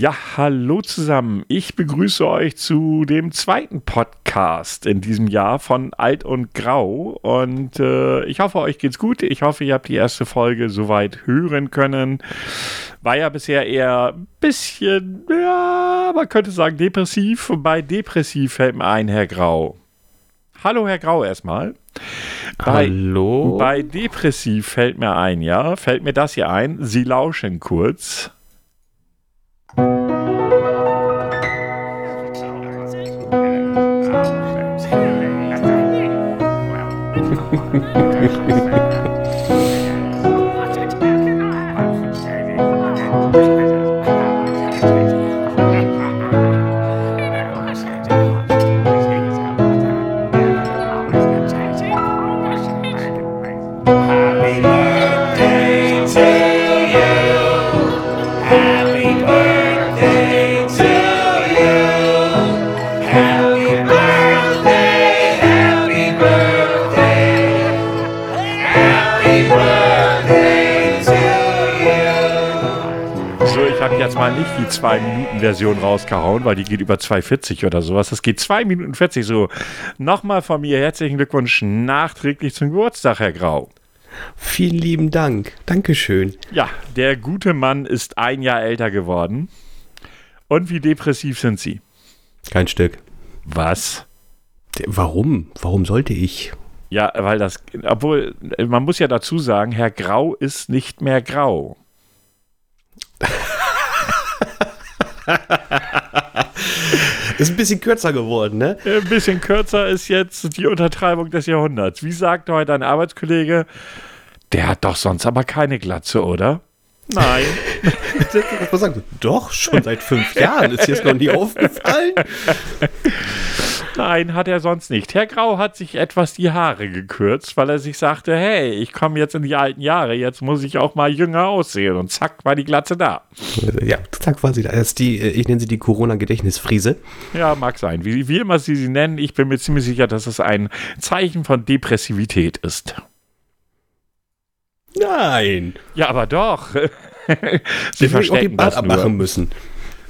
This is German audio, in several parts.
Ja, hallo zusammen. Ich begrüße euch zu dem zweiten Podcast in diesem Jahr von Alt und Grau. Und äh, ich hoffe, euch geht's gut. Ich hoffe, ihr habt die erste Folge soweit hören können. War ja bisher eher ein bisschen, ja, man könnte sagen depressiv. Bei depressiv fällt mir ein, Herr Grau. Hallo, Herr Grau, erstmal. Bei, Hallo? Bei depressiv fällt mir ein, ja, fällt mir das hier ein. Sie lauschen kurz. Thank you. Die 2-Minuten-Version rausgehauen, weil die geht über 2,40 oder sowas. Das geht 2 Minuten 40. So, nochmal von mir herzlichen Glückwunsch nachträglich zum Geburtstag, Herr Grau. Vielen lieben Dank. Dankeschön. Ja, der gute Mann ist ein Jahr älter geworden. Und wie depressiv sind Sie? Kein Stück. Was? Warum? Warum sollte ich? Ja, weil das, obwohl, man muss ja dazu sagen, Herr Grau ist nicht mehr grau. Ist ein bisschen kürzer geworden, ne? Ein bisschen kürzer ist jetzt die Untertreibung des Jahrhunderts. Wie sagt heute ein Arbeitskollege, der hat doch sonst aber keine Glatze, oder? Nein. Was sagen? Doch, schon seit fünf Jahren. Ist dir das noch nie aufgefallen? Nein, hat er sonst nicht. Herr Grau hat sich etwas die Haare gekürzt, weil er sich sagte, hey, ich komme jetzt in die alten Jahre, jetzt muss ich auch mal jünger aussehen. Und zack, war die Glatze da. Ja, zack, quasi. Das ist die, äh, ich nenne sie die Corona-Gedächtnisfriese. Ja, mag sein. Wie, wie immer Sie sie nennen, ich bin mir ziemlich sicher, dass es ein Zeichen von Depressivität ist. Nein. Ja, aber doch. Sie Sie verstecken das nur. müssen.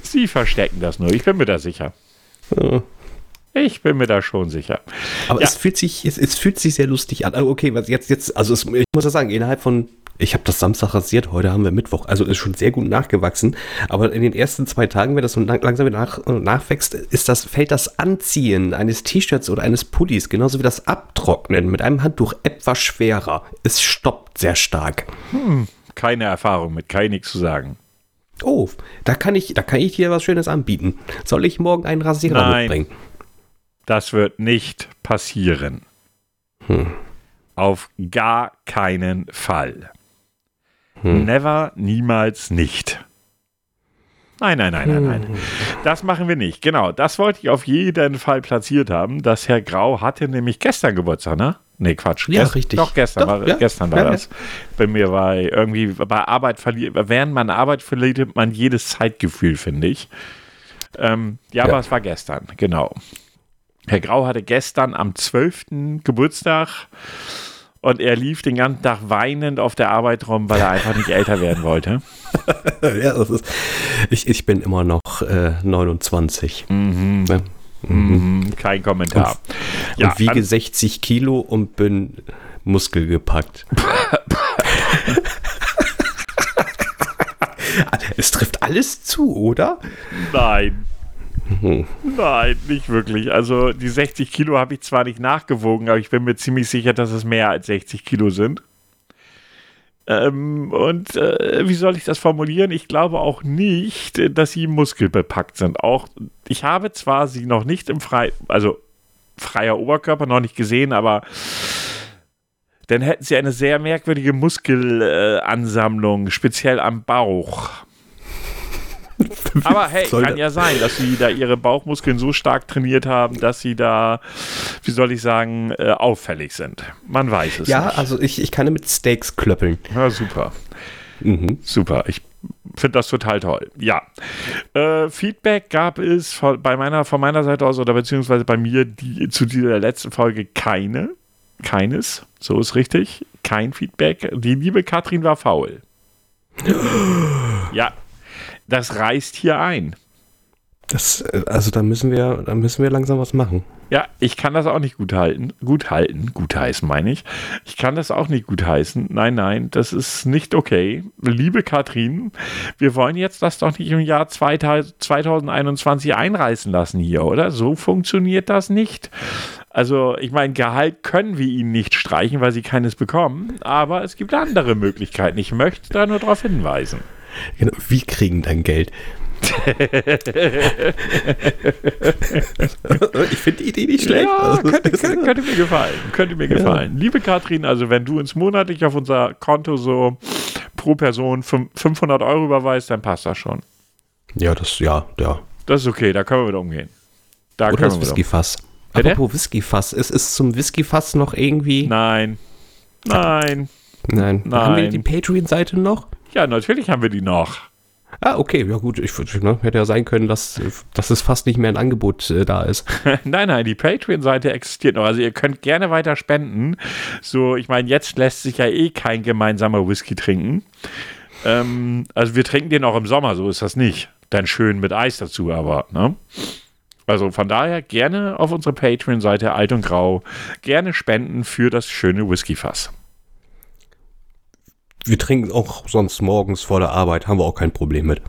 Sie verstecken das nur. Ich bin mir da sicher. Ja. Ich bin mir da schon sicher. Aber Ja. es fühlt sich, es, es fühlt sich sehr lustig an. Ah, Okay, was jetzt, jetzt, also es, ich muss ja sagen, innerhalb von, ich habe das Samstag rasiert, heute haben wir Mittwoch, also ist schon sehr gut nachgewachsen. Aber in den ersten zwei Tagen, wenn das so lang- langsam nach, nachwächst, ist das, fällt das Anziehen eines T-Shirts oder eines Pullis, genauso wie das Abtrocknen mit einem Handtuch etwas schwerer. Es stoppt sehr stark. Keine Erfahrung mit, kann nichts zu sagen. Oh, da kann ich, da kann ich dir was Schönes anbieten. Soll ich morgen einen Rasierer Nein. mitbringen? Das wird nicht passieren. Auf gar keinen Fall. Never, niemals nicht. Nein, nein, nein, nein, nein. Das machen wir nicht. Genau, das wollte ich auf jeden Fall platziert haben. dass Herr Grau hatte nämlich gestern Geburtstag, ne? Nee, Quatsch. Ja, Gest- richtig. Doch, gestern, Doch, war, ja. gestern war Ja, ja. das. Bei mir bei irgendwie, bei Arbeit verliert, während man Arbeit verliert man jedes Zeitgefühl, finde ich. Ähm, ja, Ja. aber es war gestern, genau. Herr Grau hatte gestern am 12. Geburtstag und er lief den ganzen Tag weinend auf der Arbeit rum, weil er einfach nicht älter werden wollte. ja, das ist, ich, ich bin immer noch äh, 29. Ne? Mhm, kein Kommentar. und wiege an- 60 Kilo und bin muskelgepackt. es trifft alles zu, oder? Nein. Nein, nicht wirklich. Also die 60 Kilo habe ich zwar nicht nachgewogen, aber ich bin mir ziemlich sicher, dass es mehr als 60 Kilo sind. Ähm, und äh, wie soll ich das formulieren? Ich glaube auch nicht, dass sie muskelbepackt sind. Auch ich habe zwar sie noch nicht im frei, also freier Oberkörper noch nicht gesehen, aber dann hätten sie eine sehr merkwürdige Muskelansammlung, speziell am Bauch. Aber hey, kann ja sein, dass sie da ihre Bauchmuskeln so stark trainiert haben, dass sie da, wie soll ich sagen, äh, auffällig sind. Man weiß es Ja, nicht. also ich, ich kann mit Steaks klöppeln. Ja, super. Mhm. Super. Ich finde das total toll. Ja. Äh, Feedback gab es von, bei meiner, von meiner Seite aus oder beziehungsweise bei mir die, zu dieser letzten Folge keine. Keines. So ist richtig. Kein Feedback. Die liebe Katrin war faul. ja. Das reißt hier ein. Das, also da müssen wir, da müssen wir langsam was machen. Ja, ich kann das auch nicht gut halten. Gut halten, gut heißen meine ich. Ich kann das auch nicht gut heißen. Nein, nein, das ist nicht okay. Liebe Katrin, wir wollen jetzt das doch nicht im Jahr 2021 einreißen lassen hier, oder? So funktioniert das nicht. Also, ich meine, Gehalt können wir ihnen nicht streichen, weil sie keines bekommen, aber es gibt andere Möglichkeiten. Ich möchte da nur darauf hinweisen. Genau, wir kriegen dann Geld. ich finde die Idee nicht schlecht. Ja, Also, könnte, könnte, könnte mir gefallen. Könnte mir gefallen. Liebe Katrin, also wenn du uns monatlich auf unser Konto so pro Person fün- 500 Euro überweist, dann passt das schon. ja, das, ja, ja. Das ist okay, da können wir mit umgehen. Da Oder können das wir mit. Whiskyfass. Apropos Whiskyfass, es ist zum Whiskyfass noch irgendwie. Nein. Nein. Nein. Haben wir Nein. die Patreon-Seite noch? Ja, natürlich haben wir die noch. Ah, okay, ja gut. Ich, ne, hätte ja sein können, dass, dass es fast nicht mehr ein Angebot äh, da ist. nein, nein, die Patreon-Seite existiert noch. Also ihr könnt gerne weiter spenden. So, ich meine, jetzt lässt sich ja eh kein gemeinsamer Whisky trinken. Ähm, also wir trinken den auch im Sommer, so ist das nicht. Dann schön mit Eis dazu, aber, ne? Also von daher gerne auf unsere Patreon-Seite Alt und Grau gerne spenden für das schöne Whiskyfass. Wir trinken auch sonst morgens vor der Arbeit, haben wir auch kein Problem mit.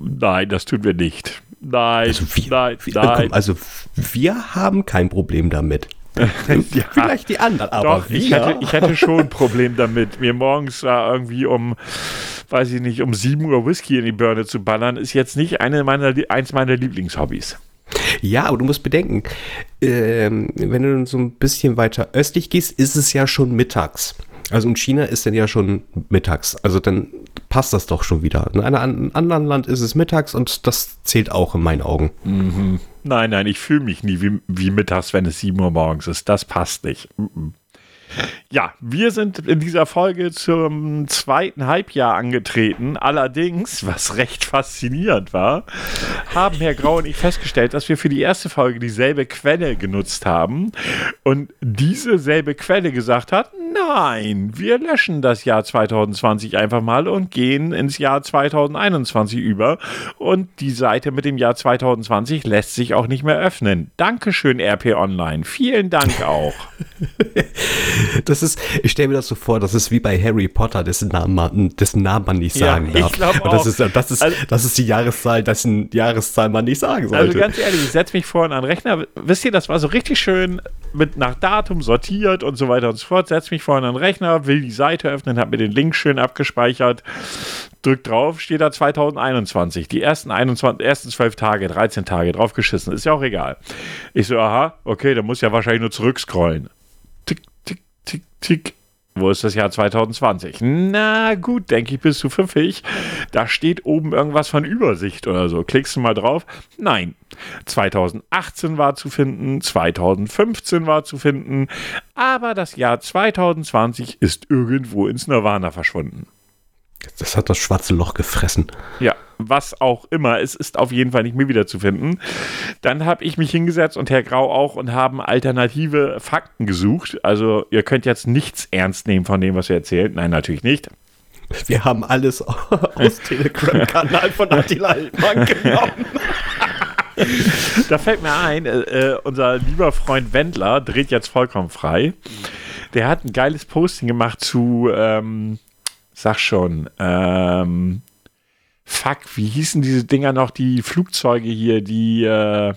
Nein, das tun wir nicht. Nein, Also wir, nein, wir, nein. also wir haben kein Problem damit. Ja. Vielleicht die anderen, aber Doch, wir. ich hätte, ich hätte schon ein Problem damit, mir morgens da irgendwie um, weiß ich nicht, um 7 Uhr Whisky in die Birne zu ballern, ist jetzt nicht eine meiner, eins meiner Lieblingshobbys. Ja, aber du musst bedenken, ähm, wenn du so ein bisschen weiter östlich gehst, ist es ja schon mittags. Also in China ist dann ja schon mittags. Also dann passt das doch schon wieder. In einem anderen Land ist es mittags und das zählt auch in meinen Augen. Nein, nein, ich fühle mich nie wie, wie mittags, wenn es 7 Uhr morgens ist. Das passt nicht. Mhm. Ja, wir sind in dieser Folge zum zweiten Halbjahr angetreten. Allerdings, was recht faszinierend war, haben Herr Grau und ich festgestellt, dass wir für die erste Folge dieselbe Quelle genutzt haben und diese selbe Quelle gesagt hat, nein, wir löschen das Jahr 2020 einfach mal und gehen ins Jahr 2021 über und die Seite mit dem Jahr 2020 lässt sich auch nicht mehr öffnen. Dankeschön, RP Online. Vielen Dank auch. Das ist, ich stelle mir das so vor, das ist wie bei Harry Potter, dessen Namen man, dessen Namen man nicht Ja, sagen ich darf. glaub Und das auch. ist, das ist, Also- das ist die Jahreszahl, dessen Jahreszahl man nicht sagen sollte. Also ganz ehrlich, ich setze mich vorhin an den Rechner. Wisst ihr, das war so richtig schön mit nach Datum sortiert und so weiter und so fort. Setze mich vorhin an den Rechner, will die Seite öffnen, habe mir den Link schön abgespeichert, drück drauf, steht da 2021. Die ersten 21, ersten 12 Tage, 13 Tage draufgeschissen. Ist ja auch egal. Ich so, aha, okay, dann muss ja wahrscheinlich nur zurückscrollen. Tick. Wo ist das Jahr 2020? Na gut, denke ich, bist du pfiffig. Da steht oben irgendwas von Übersicht oder so. Klickst du mal drauf? Nein. 2018 war zu finden, 2015 war zu finden, aber das Jahr 2020 ist irgendwo ins Nirvana verschwunden. Das hat das schwarze Loch gefressen. Ja, was auch immer, es ist auf jeden Fall nicht mehr wiederzufinden. Dann habe ich mich hingesetzt und Herr Grau auch und haben alternative Fakten gesucht. Also ihr könnt jetzt nichts ernst nehmen von dem, was ihr erzählt. Nein, natürlich nicht. Wir haben alles aus Telegram-Kanal von Attila Hildmann genommen. Da fällt mir ein, äh, äh, unser lieber Freund Wendler dreht jetzt vollkommen frei. Der hat ein geiles Posting gemacht zu, ähm, sag schon, ähm, fuck, wie hießen diese Dinger noch, die Flugzeuge hier, die, äh,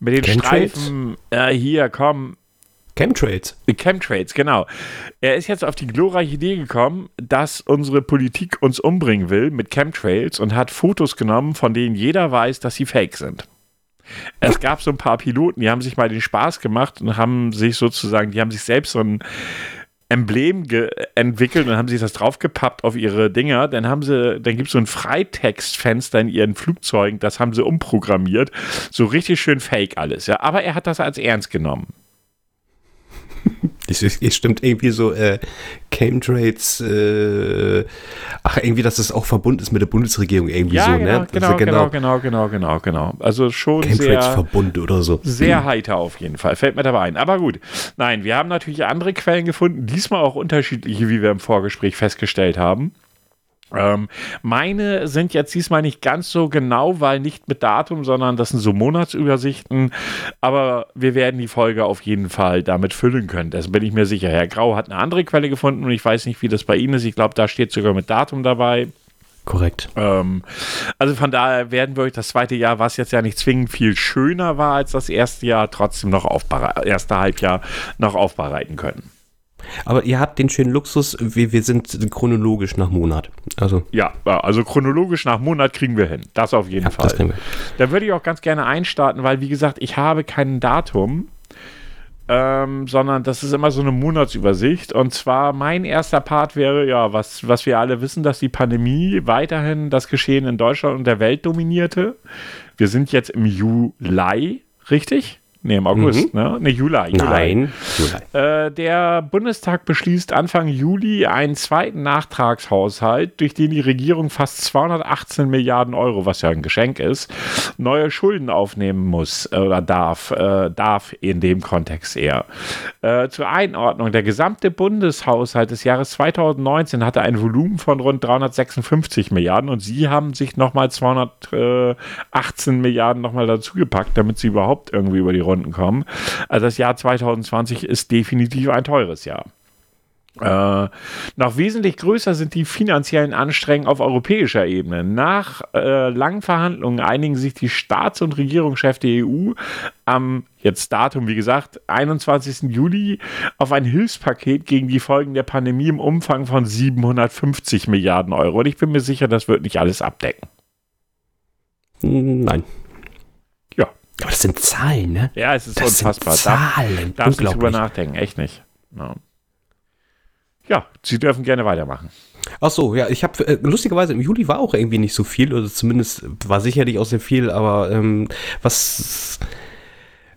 mit den Chemtrails? Streifen, äh, hier, komm, Chemtrails. Chemtrails, genau. Er ist jetzt auf die glorreiche Idee gekommen, dass unsere Politik uns umbringen will mit Chemtrails und hat Fotos genommen, von denen jeder weiß, dass sie fake sind. Es gab so ein paar Piloten, die haben sich mal den Spaß gemacht und haben sich sozusagen, die haben sich selbst so ein Emblem entwickelt und haben sich das draufgepappt auf ihre Dinger. Dann haben sie, dann gibt es so ein Freitextfenster in ihren Flugzeugen, das haben sie umprogrammiert. So richtig schön fake alles, ja. Aber er hat das als ernst genommen. Es, es stimmt irgendwie so, äh, Chemtrails, äh, ach, irgendwie, dass es auch verbunden ist mit der Bundesregierung irgendwie Ja, so, genau, ne? genau, Also genau, genau, genau, genau, genau. Also schon Chemtrails-Verbund oder so. sehr heiter auf jeden Fall. Fällt mir dabei ein. Aber gut. Nein, wir haben natürlich andere Quellen gefunden, diesmal auch unterschiedliche, wie wir im Vorgespräch festgestellt haben. Ähm, meine sind jetzt diesmal nicht ganz so genau, weil nicht mit Datum, sondern das sind so Monatsübersichten. Aber wir werden die Folge auf jeden Fall damit füllen können. Das bin ich mir sicher. Herr Grau hat eine andere Quelle gefunden und ich weiß nicht, wie das bei Ihnen ist. Ich glaube, da steht sogar mit Datum dabei. Korrekt. Ähm, also von daher werden wir euch das zweite Jahr, was jetzt ja nicht zwingend viel schöner war als das erste Jahr, trotzdem noch aufbereiten, erste Halbjahr noch aufbereiten können. Aber ihr habt den schönen Luxus, wir, wir sind chronologisch nach Monat. Also, Ja, also chronologisch nach Monat kriegen wir hin. Das auf jeden ja, Fall. das kriegen wir. Da würde ich auch ganz gerne einstarten, weil, wie gesagt, ich habe kein Datum, ähm, sondern das ist immer so eine Monatsübersicht. Und zwar mein erster Part wäre, ja, was, was wir alle wissen, dass die Pandemie weiterhin das Geschehen in Deutschland und der Welt dominierte. Wir sind jetzt im Juli, richtig? Nee, im August, ne? Ne, Juli. Juli. Nein, Juli. Äh, der Bundestag beschließt Anfang Juli einen zweiten Nachtragshaushalt, durch den die Regierung fast 218 Milliarden Euro, was ja ein Geschenk ist, neue Schulden aufnehmen muss äh, oder darf, äh, darf in dem Kontext eher. Äh, zur Einordnung, der gesamte Bundeshaushalt des Jahres 2019 hatte ein Volumen von rund 356 Milliarden und sie haben sich nochmal 218 Milliarden nochmal dazugepackt, damit sie überhaupt irgendwie über die Runden kommen. Also das Jahr 2020 ist definitiv ein teures Jahr. Äh, noch wesentlich größer sind die finanziellen Anstrengungen auf europäischer Ebene. Nach äh, langen Verhandlungen einigen sich die Staats- und Regierungschefs der EU am jetzt Datum, wie gesagt, 21. Juli auf ein Hilfspaket gegen die Folgen der Pandemie im Umfang von 750 Milliarden Euro. Und ich bin mir sicher, das wird nicht alles abdecken. Nein. Aber das sind Zahlen, ne? Ja, es ist Das unfassbar. sind Darf- Zahlen. Darfst nicht drüber nachdenken, echt nicht. Ja. ja, Sie dürfen gerne weitermachen. Ach so, ja, ich habe äh, lustigerweise im Juli war auch irgendwie nicht so viel, oder zumindest war sicherlich auch sehr viel, aber ähm, was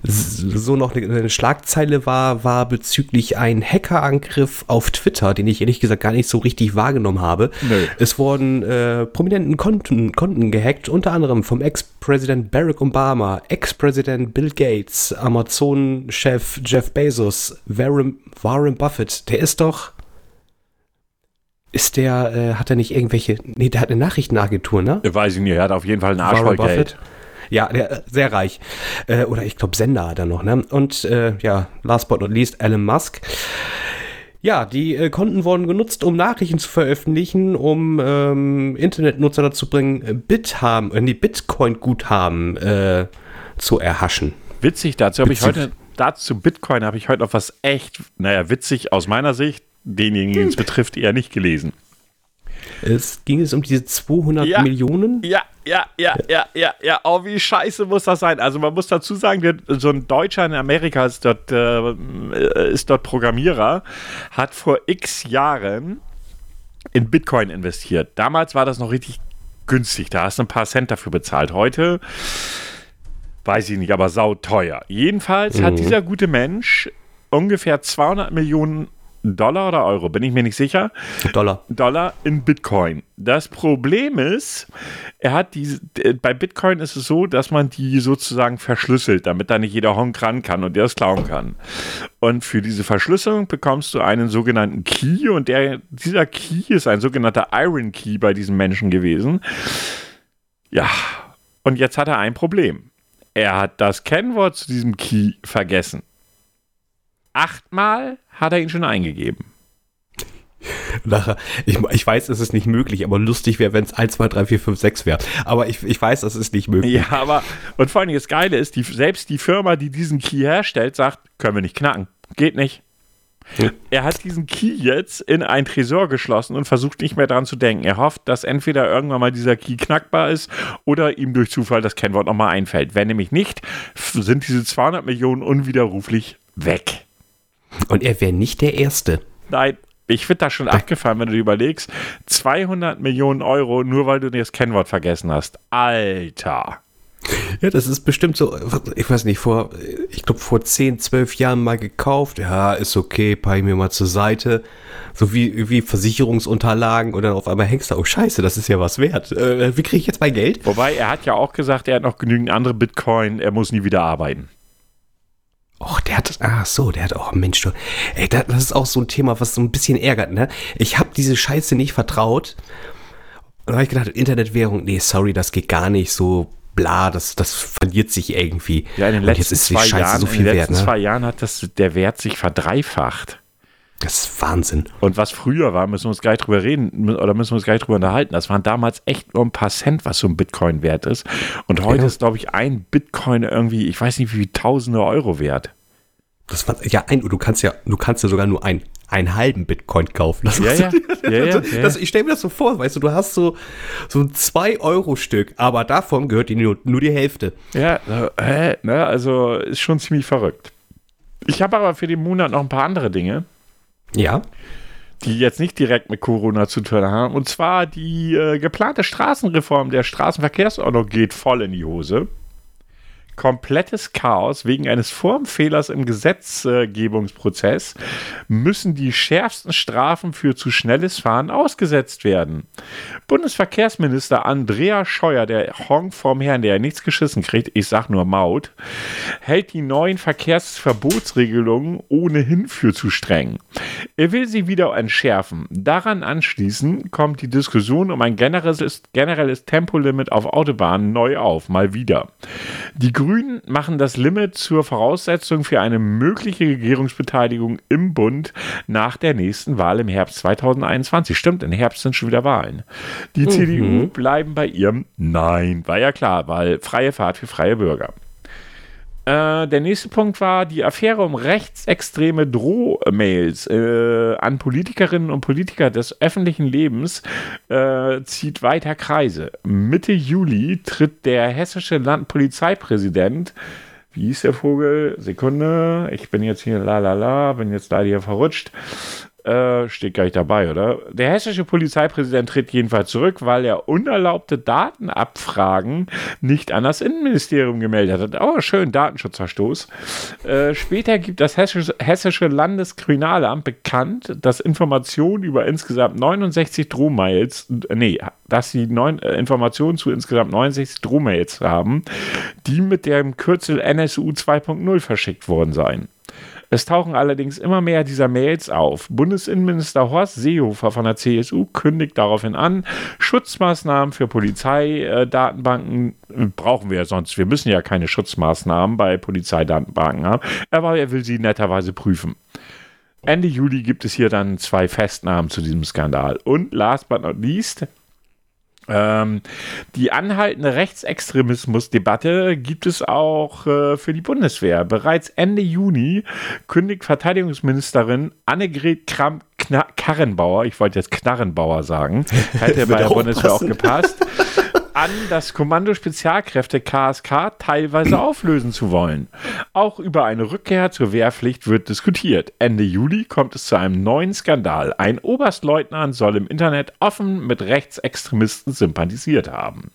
so noch eine, eine Schlagzeile war, war bezüglich ein Hackerangriff auf Twitter, den ich ehrlich gesagt gar nicht so richtig wahrgenommen habe. Nö. Es wurden äh, prominenten Konten, Konten gehackt, unter anderem vom Ex-Präsident Barack Obama, Ex-Präsident Bill Gates, Amazon-Chef Jeff Bezos, Warren, Warren Buffett. Der ist doch ist der, äh, hat er nicht irgendwelche, nee, der hat eine Nachrichtenagentur, ne? Weiß ich nicht, er hat auf jeden Fall einen Arsch Warren voll Geld. Ja, der, äh, sehr reich. Äh, oder ich glaube, Sender hat er noch, ne? Und äh, ja, last but not least, Elon Musk. Ja, die äh, Konten wurden genutzt, um Nachrichten zu veröffentlichen, um ähm, Internetnutzer dazu bringen, äh, Bithaben, äh, nee, Bitcoin-Guthaben äh, zu erhaschen. Witzig, dazu habe ich heute, dazu Bitcoin habe ich heute noch was echt, naja, witzig aus meiner Sicht, denjenigen, den es betrifft, eher nicht gelesen. Es ging es um diese 200 Ja. Millionen. Ja, ja, ja, ja, ja, ja. Oh, wie scheiße muss das sein? Also man muss dazu sagen, so ein Deutscher in Amerika ist dort, äh, ist dort Programmierer, hat vor x Jahren in Bitcoin investiert. Damals war das noch richtig günstig. Da hast du ein paar Cent dafür bezahlt. Heute weiß ich nicht, aber sauteuer. Jedenfalls hat dieser gute Mensch ungefähr 200 Millionen Dollar oder Euro, bin ich mir nicht sicher, Dollar. Dollar in Bitcoin. Das Problem ist, er hat diese, äh, bei Bitcoin ist es so, dass man die sozusagen verschlüsselt, damit da nicht jeder Honk ran kann und der es klauen kann. Und für diese Verschlüsselung bekommst du einen sogenannten Key und der, dieser Key ist ein sogenannter Iron Key bei diesem Menschen gewesen. Ja, und jetzt hat er ein Problem. Er hat das Kennwort zu diesem Key vergessen. Achtmal hat er ihn schon eingegeben. Nachher, ich, ich weiß, es ist nicht möglich, aber lustig wäre, wenn es 1, 2, 3, 4, 5, 6 wäre. Aber ich, ich weiß, das ist nicht möglich. Ja, aber und vor allem das Geile ist, die, selbst die Firma, die diesen Key herstellt, sagt, können wir nicht knacken. Geht nicht. Er hat diesen Key jetzt in ein Tresor geschlossen und versucht nicht mehr dran zu denken. Er hofft, dass entweder irgendwann mal dieser Key knackbar ist oder ihm durch Zufall das Kennwort nochmal einfällt. Wenn nämlich nicht, sind diese 200 Millionen unwiderruflich weg. Und er wäre nicht der Erste. Nein, ich finde das schon abgefahren, wenn du dir überlegst. 200 Millionen Euro, nur weil du das Kennwort vergessen hast. Alter. Ja, das ist bestimmt so, ich weiß nicht, vor, ich glaube, vor 10, 12 Jahren mal gekauft. Ja, ist okay, pack ich mir mal zur Seite. So wie, wie Versicherungsunterlagen und dann auf einmal hängst du, oh scheiße, das ist ja was wert. Äh, wie kriege ich jetzt mein Geld? Wobei, er hat ja auch gesagt, er hat noch genügend andere Bitcoin, er muss nie wieder arbeiten. Och, der hat, ach so, der hat auch, Mensch, du, ey, das, das ist auch so ein Thema, was so ein bisschen ärgert, ne? Ich habe diese Scheiße nicht vertraut da habe ich gedacht, Internetwährung, nee, sorry, das geht gar nicht so bla, das, das verliert sich irgendwie. Ja, in den Und zwei Jahren, so in wert, letzten ne? zwei Jahren hat das, der Wert sich verdreifacht. Das ist Wahnsinn. Und was früher war, müssen wir uns gleich drüber reden oder müssen wir uns gleich drüber unterhalten. Das waren damals echt nur ein paar Cent, was so ein Bitcoin wert ist. Und heute Ja. ist, glaube ich, ein Bitcoin irgendwie, ich weiß nicht, wie viel tausende Euro wert. Das war, ja, ein, du kannst ja, du kannst ja sogar nur ein, einen halben Bitcoin kaufen. Das, Ja, ja. Ja, ja, ja. Das, ich stelle mir das so vor, weißt du, du hast so, so ein 2-Euro-Stück, aber davon gehört dir nur, nur die Hälfte. Ja, äh, ne, also ist schon ziemlich verrückt. Ich habe aber für den Monat noch ein paar andere Dinge, Ja. die jetzt nicht direkt mit Corona zu tun haben. Und zwar die äh, geplante Straßenreform der Straßenverkehrsordnung geht voll in die Hose. Komplettes Chaos wegen eines Formfehlers im Gesetzgebungsprozess müssen die schärfsten Strafen für zu schnelles Fahren ausgesetzt werden. Bundesverkehrsminister Andrea Scheuer, der Honk vom Herrn, der nichts geschissen kriegt, ich sag nur Maut, hält die neuen Verkehrsverbotsregelungen ohnehin für zu streng. Er will sie wieder entschärfen. Daran anschließend kommt die Diskussion um ein generelles, generelles Tempolimit auf Autobahnen neu auf, mal wieder. Die Grünen machen das Limit zur Voraussetzung für eine mögliche Regierungsbeteiligung im Bund nach der nächsten Wahl im Herbst 2021. Stimmt, im Herbst sind schon wieder Wahlen. Die CDU bleiben bei ihrem Nein. War ja klar, weil freie Fahrt für freie Bürger. Äh, der nächste Punkt war die Affäre um rechtsextreme Drohmails äh, an Politikerinnen und Politiker des öffentlichen Lebens äh, zieht weiter Kreise. Mitte Juli tritt der hessische Landpolizeipräsident, wie hieß der Vogel? Sekunde, ich bin jetzt hier, la la la, bin jetzt leider hier verrutscht. Äh, steht gar nicht dabei, oder? Der hessische Polizeipräsident tritt jedenfalls zurück, weil er unerlaubte Datenabfragen nicht an das Innenministerium gemeldet hat. Oh, schön, Datenschutzverstoß. Äh, später gibt das hessische, hessische Landeskriminalamt bekannt, dass Informationen über insgesamt 69 Drohmails, nee, dass sie neun, äh, Informationen zu insgesamt 69 Drohmails haben, die mit dem Kürzel NSU 2.0 verschickt worden seien. Es tauchen allerdings immer mehr dieser Mails auf. Bundesinnenminister Horst Seehofer von der CSU kündigt daraufhin an, Schutzmaßnahmen für Polizeidatenbanken äh, brauchen wir ja sonst. Wir müssen ja keine Schutzmaßnahmen bei Polizeidatenbanken haben, aber er will sie netterweise prüfen. Ende Juli gibt es hier dann zwei Festnahmen zu diesem Skandal. Und last but not least, ähm, die anhaltende Rechtsextremismusdebatte gibt es auch äh, für die Bundeswehr. Bereits Ende Juni kündigt Verteidigungsministerin Annegret Kramp Kna Karrenbauer, ich wollte jetzt Knarrenbauer sagen, hätte bei der auch Bundeswehr auch passen. gepasst, an, das Kommando Spezialkräfte KSK teilweise auflösen zu wollen. Auch über eine Rückkehr zur Wehrpflicht wird diskutiert. Ende Juli kommt es zu einem neuen Skandal. Ein Oberstleutnant soll im Internet offen mit Rechtsextremisten sympathisiert haben.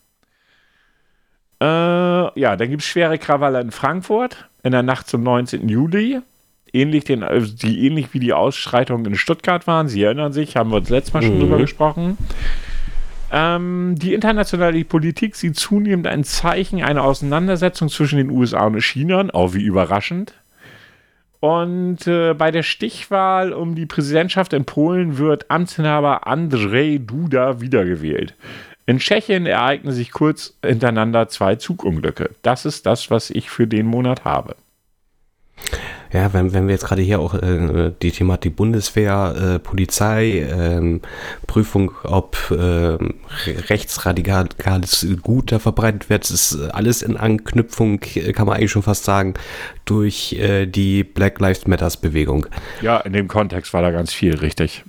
Äh, ja, dann gibt es schwere Krawalle in Frankfurt in der Nacht zum 19. Juli. Ähnlich, den, also die, ähnlich wie die Ausschreitungen in Stuttgart waren. Sie erinnern sich, haben wir uns letztes Mal schon drüber gesprochen. Ähm, die internationale Politik sieht zunehmend ein Zeichen einer Auseinandersetzung zwischen den USA und China, auch wie überraschend. Und äh, bei der Stichwahl um die Präsidentschaft in Polen wird Amtsinhaber Andrzej Duda wiedergewählt. In Tschechien ereignen sich kurz hintereinander zwei Zugunglücke. Das ist das, was ich für den Monat habe. Ja, wenn, wenn wir jetzt gerade hier auch äh, die Thematik Bundeswehr, äh, Polizei, ähm, Prüfung, ob re- rechtsradikales Gut da verbreitet wird, ist äh, alles in Anknüpfung, äh, kann man eigentlich schon fast sagen, durch äh, die Black Lives Matters Bewegung. Ja, in dem Kontext war da ganz viel richtig.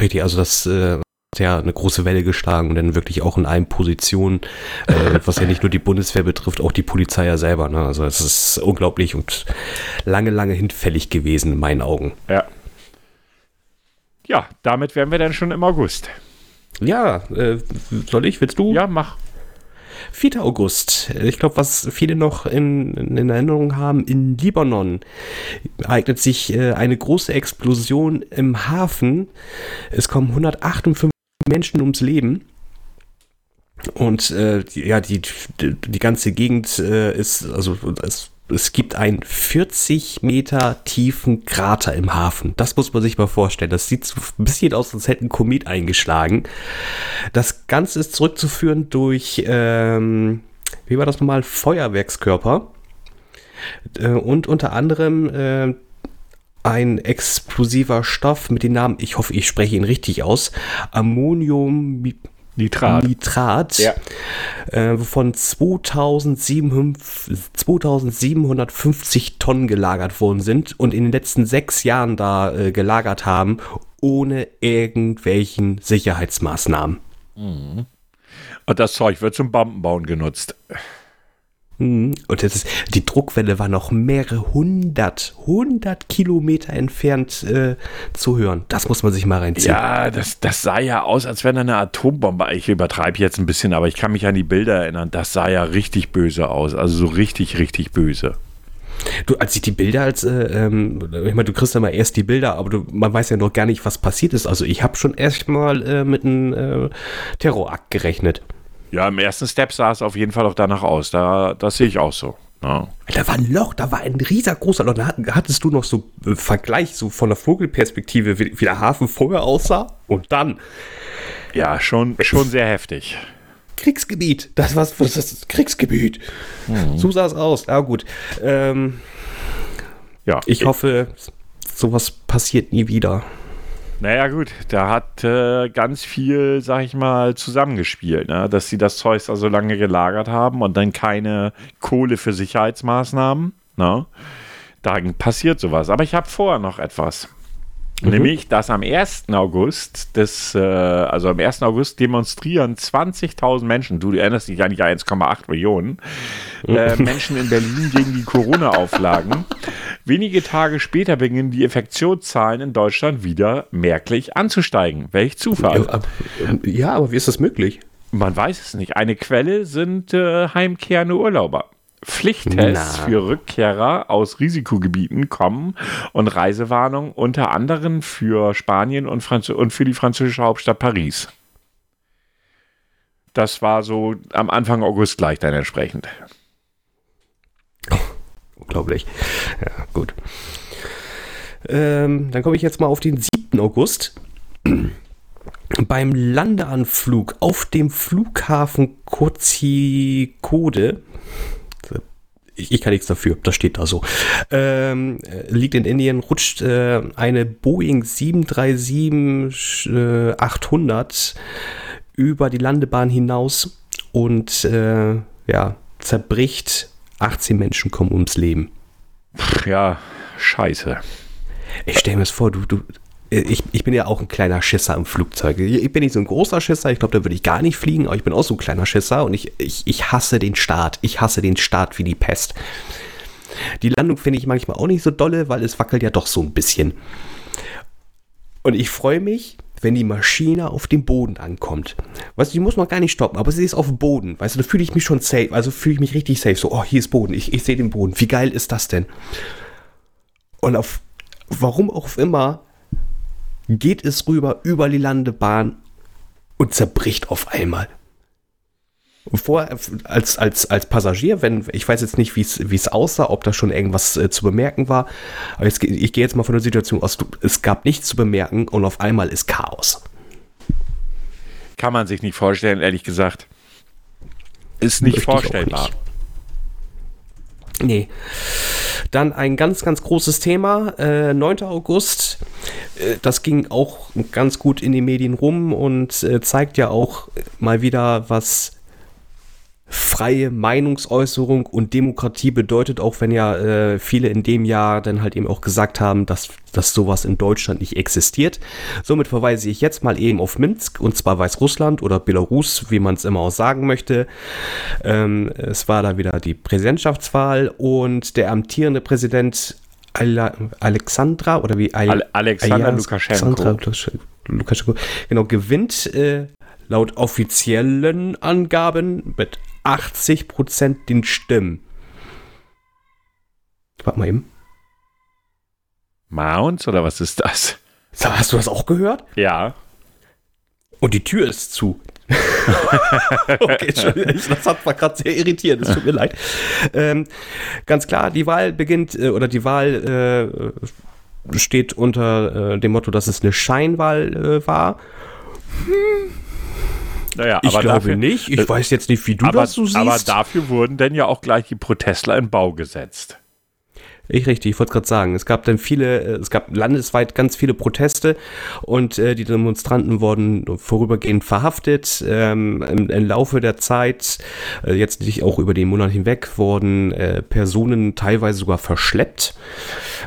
Richtig, also das äh, ja eine große Welle geschlagen und dann wirklich auch in allen Positionen, äh, was ja nicht nur die Bundeswehr betrifft, auch die Polizei ja selber. Ne? Also es ist unglaublich und lange, lange hinfällig gewesen in meinen Augen. Ja. Ja, damit wären wir dann schon im August. Ja, äh, soll ich, willst du? Ja, mach. 4. August. Ich glaube, was viele noch in, in Erinnerung haben, in Libanon ereignet sich äh, eine große Explosion im Hafen. Es kommen 158 Menschen ums Leben. Und äh, die, ja, die, die, die ganze Gegend äh, ist, also es es gibt einen 40 Meter tiefen Krater im Hafen. Das muss man sich mal vorstellen. Das sieht so ein bisschen aus, als hätte ein Komet eingeschlagen. Das Ganze ist zurückzuführen durch, ähm, wie war das nochmal, Feuerwerkskörper. Äh, und unter anderem äh, ein explosiver Stoff mit dem Namen, ich hoffe, ich spreche ihn richtig aus, Ammonium Nitrat. Nitrat, Ja. äh, wovon 2700 2750 Tonnen gelagert worden sind und in den letzten sechs Jahren da äh, gelagert haben, ohne irgendwelchen Sicherheitsmaßnahmen. Und das Zeug wird zum Bombenbauen genutzt. Mhm. Und das ist, die Druckwelle war noch mehrere hundert, hundert Kilometer entfernt äh, zu hören. Das muss man sich mal reinziehen. Ja, das, das sah ja aus, als wenn eine Atombombe. Ich übertreibe jetzt ein bisschen, aber ich kann mich an die Bilder erinnern. Das sah ja richtig böse aus. Also so richtig, richtig böse. Du, als ich die Bilder als, äh, ähm, ich meine, du kriegst ja mal erst die Bilder, aber du, man weiß ja noch gar nicht, was passiert ist. Also ich habe schon erst mal äh, mit einem äh, Terrorakt gerechnet. Ja, im ersten Step sah es auf jeden Fall auch danach aus. Da, das sehe ich auch so. Ja. Da war ein Loch, da war ein riesengroßer Loch. Da hat- hattest du noch so äh, Vergleich so von der Vogelperspektive, wie, wie der Hafen vorher aussah und dann Ja, schon, schon sehr heftig. Kriegsgebiet. Das war das ist Kriegsgebiet. So sah es aus. Ja gut. Ähm, Ja, ich hoffe, sowas passiert nie wieder. Naja, gut, da hat äh, ganz viel, sag ich mal, zusammengespielt, ne? dass sie das Zeug so lange gelagert haben und dann keine Kohle für Sicherheitsmaßnahmen. Ne? Da passiert sowas. Aber ich habe vorher noch etwas. Nämlich, dass am 1. August, des, äh, also am 1. August demonstrieren 20.000 Menschen, du erinnerst dich eigentlich an 1,8 Millionen, äh, Menschen in Berlin gegen die Corona-Auflagen. Wenige Tage später beginnen die Infektionszahlen in Deutschland wieder merklich anzusteigen. Welch Zufall. Ja, aber, ja, aber wie ist das möglich? Man weiß es nicht. Eine Quelle sind äh, heimkehrende Urlauber. Pflichttests Na. für Rückkehrer aus Risikogebieten kommen und Reisewarnungen unter anderem für Spanien und, Franz und für die französische Hauptstadt Paris. Das war so am Anfang August gleich dann entsprechend. Unglaublich. Ja, gut. Ähm, dann komme ich jetzt mal auf den 7. August. Beim Landeanflug auf dem Flughafen Kozhikode, ich, ich kann nichts dafür, das steht da so, ähm, äh, liegt in Indien, rutscht äh, eine Boeing 737-800 über die Landebahn hinaus und äh, ja, zerbricht. 18 Menschen kommen ums Leben. Ja, scheiße. Ich stelle mir das vor, du, du, äh, ich, ich bin ja auch ein kleiner Schisser im Flugzeug. Ich bin nicht so ein großer Schisser, ich glaube, da würde ich gar nicht fliegen, aber ich bin auch so ein kleiner Schisser und ich, ich, ich hasse den Start. Ich hasse den Start wie die Pest. Die Landung finde ich manchmal auch nicht so dolle, weil es wackelt ja doch so ein bisschen. Und ich freue mich, wenn die Maschine auf dem Boden ankommt. Weißt du, die muss noch gar nicht stoppen, aber sie ist auf dem Boden. Weißt du, da fühle ich mich schon safe. Also fühle ich mich richtig safe. So, oh, hier ist Boden. Ich, ich sehe den Boden. Wie geil ist das denn? Und auf, warum auch immer, geht es rüber über die Landebahn und zerbricht auf einmal. Vorher, als, als, als Passagier, wenn, ich weiß jetzt nicht, wie es aussah, ob da schon irgendwas äh, zu bemerken war, aber jetzt, ich gehe jetzt mal von der Situation aus, du, es gab nichts zu bemerken und auf einmal ist Chaos. Kann man sich nicht vorstellen, ehrlich gesagt. Ist nicht Möchte vorstellbar. nicht. Nee. Dann ein ganz, ganz großes Thema. Äh, 9. August. Äh, das ging auch ganz gut in den Medien rum und äh, zeigt ja auch mal wieder, was freie Meinungsäußerung und Demokratie bedeutet, auch wenn ja äh, viele in dem Jahr dann halt eben auch gesagt haben, dass, dass sowas in Deutschland nicht existiert. Somit verweise ich jetzt mal eben auf Minsk und zwar Weißrussland oder Belarus, wie man es immer auch sagen möchte. Ähm, es war da wieder die Präsidentschaftswahl und der amtierende Präsident Ala Alexandra oder wie Al Ale- Alexander Lukaschenko. Alexandra Lukasch- Lukaschenko, genau, gewinnt äh, laut offiziellen Angaben mit 80% den Stimmen. Warte mal eben. Mounts oder was ist das? Sag, Hast du das auch gehört? Ja. Und die Tür ist zu. okay, Entschuldigung, das hat war gerade sehr irritiert, es tut mir leid. Ähm, ganz klar, die Wahl beginnt, äh, oder die Wahl äh, steht unter äh, dem Motto, dass es eine Scheinwahl äh, war. Naja, Ich aber glaube dafür, nicht. Ich äh, weiß jetzt nicht, wie du aber, das so siehst. aber dafür wurden dann ja auch gleich die Protestler in Bau gesetzt. Ich richtig, ich wollte gerade sagen, es gab dann viele, äh, es gab landesweit ganz viele Proteste und äh, die Demonstranten wurden vorübergehend verhaftet. Ähm, im, Im Laufe der Zeit, äh, jetzt nicht auch über den Monat hinweg, wurden äh, Personen teilweise sogar verschleppt.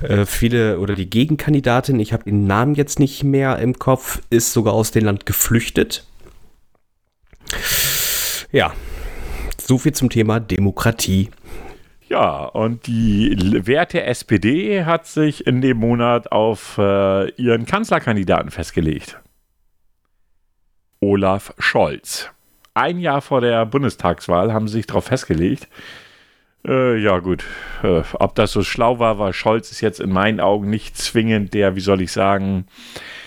Äh, viele oder die Gegenkandidatin, ich habe den Namen jetzt nicht mehr im Kopf, ist sogar aus dem Land geflüchtet. Ja, so viel zum Thema Demokratie. Ja, und die werte SPD hat sich in dem Monat auf äh, ihren Kanzlerkandidaten festgelegt. Olaf Scholz. Ein Jahr vor der Bundestagswahl haben sie sich darauf festgelegt. Äh, ja, gut. Äh, ob das so schlau war, weil Scholz ist jetzt in meinen Augen nicht zwingend der, wie soll ich sagen, äh,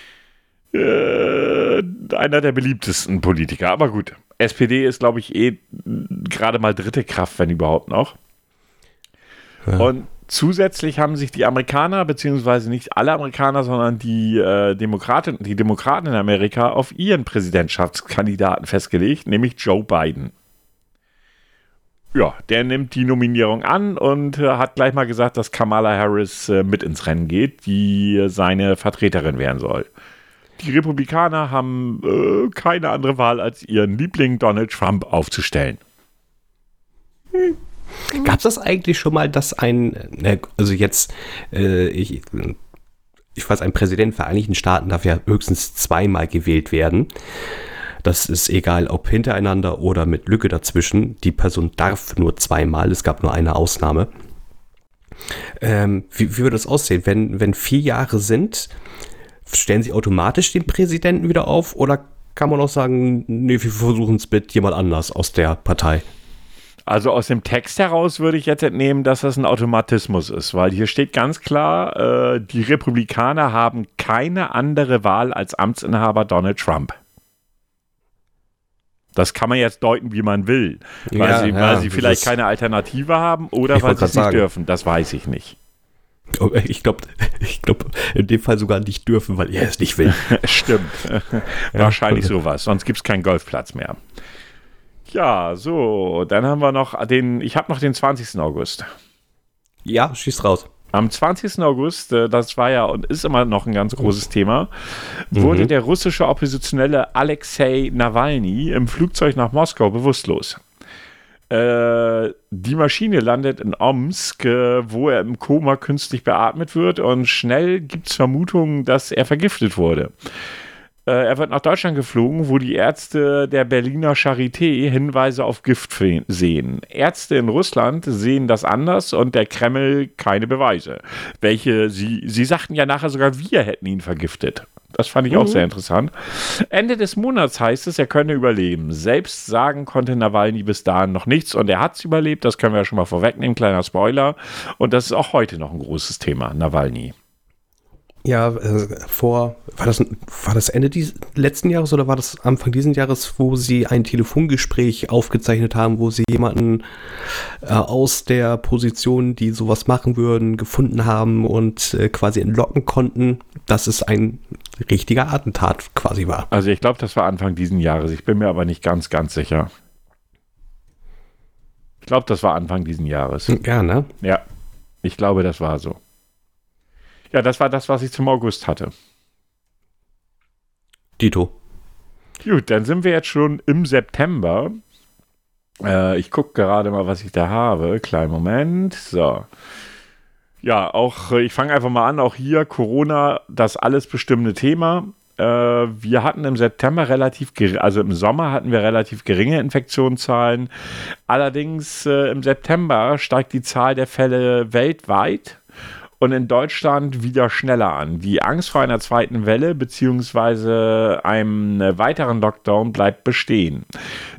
einer der beliebtesten Politiker. Aber gut. SPD ist, glaube ich, eh gerade mal dritte Kraft, wenn überhaupt noch. Und zusätzlich haben sich die Amerikaner, beziehungsweise nicht alle Amerikaner, sondern die, äh, Demokraten, die Demokraten in Amerika auf ihren Präsidentschaftskandidaten festgelegt, nämlich Joe Biden. Ja, der nimmt die Nominierung an und äh, hat gleich mal gesagt, dass Kamala Harris äh, mit ins Rennen geht, die äh, seine Vertreterin werden soll. Die Republikaner haben äh, keine andere Wahl, als ihren Liebling Donald Trump aufzustellen. Gab es das eigentlich schon mal, dass ein, äh, also jetzt, äh, ich, ich weiß, ein Präsident der Vereinigten Staaten darf ja höchstens zweimal gewählt werden. Das ist egal, ob hintereinander oder mit Lücke dazwischen. Die Person darf nur zweimal. Es gab nur eine Ausnahme. Ähm, wie, wie würde das aussehen? Wenn, wenn vier Jahre sind, stellen Sie automatisch den Präsidenten wieder auf oder kann man auch sagen, nee, wir versuchen es mit jemand anders aus der Partei? Also aus dem Text heraus würde ich jetzt entnehmen, dass das ein Automatismus ist, weil hier steht ganz klar, äh, die Republikaner haben keine andere Wahl als Amtsinhaber Donald Trump. Das kann man jetzt deuten, wie man will, weil, Ja, sie, ja, weil sie das vielleicht keine Alternative haben oder weil sie es nicht sagen. dürfen. Das weiß ich nicht. Oh, Ich glaube, ich glaub, in dem Fall sogar nicht dürfen, weil er es nicht will. Stimmt. Wahrscheinlich sowas. Sonst gibt es keinen Golfplatz mehr. Ja, so, dann haben wir noch den, ich habe noch den 20. August. Ja, schieß raus. Am 20. August, äh, das war ja und ist immer noch ein ganz großes Thema, wurde der russische Oppositionelle Alexei Nawalny im Flugzeug nach Moskau bewusstlos. Äh, die Maschine landet in Omsk, äh, wo er im Koma künstlich beatmet wird und schnell gibt es Vermutungen, dass er vergiftet wurde. Äh, er wird nach Deutschland geflogen, wo die Ärzte der Berliner Charité Hinweise auf Gift sehen. Ärzte in Russland sehen das anders und der Kreml keine Beweise. Welche sie, sie sagten ja nachher sogar, wir hätten ihn vergiftet. Das fand ich auch sehr interessant. Ende des Monats heißt es, er könne überleben. Selbst sagen konnte Nawalny bis dahin noch nichts und er hat es überlebt. Das können wir ja schon mal vorwegnehmen. Kleiner Spoiler. Und das ist auch heute noch ein großes Thema, Nawalny. Ja, äh, vor, war das, war das Ende dieses letzten Jahres oder war das Anfang dieses Jahres, wo sie ein Telefongespräch aufgezeichnet haben, wo sie jemanden äh, aus der Position, die sowas machen würden, gefunden haben und äh, quasi entlocken konnten, dass es ein richtiger Attentat quasi war. Also ich glaube, das war Anfang diesen Jahres. Ich bin mir aber nicht ganz, ganz sicher. Ich glaube, das war Anfang diesen Jahres. Ja, ne? Ja, ich glaube, das war so. Ja, das war das, was ich zum August hatte. Dito. Gut, dann sind wir jetzt schon im September. Äh, ich gucke gerade mal, was ich da habe. Kleinen Moment. So. Ja, auch, äh, ich fange einfach mal an. Auch hier Corona, das alles bestimmende Thema. Äh, wir hatten im September relativ, also im Sommer hatten wir relativ geringe Infektionszahlen. Allerdings äh, im September steigt die Zahl der Fälle weltweit und in Deutschland wieder schneller an. Die Angst vor einer zweiten Welle bzw. einem äh, weiteren Lockdown bleibt bestehen.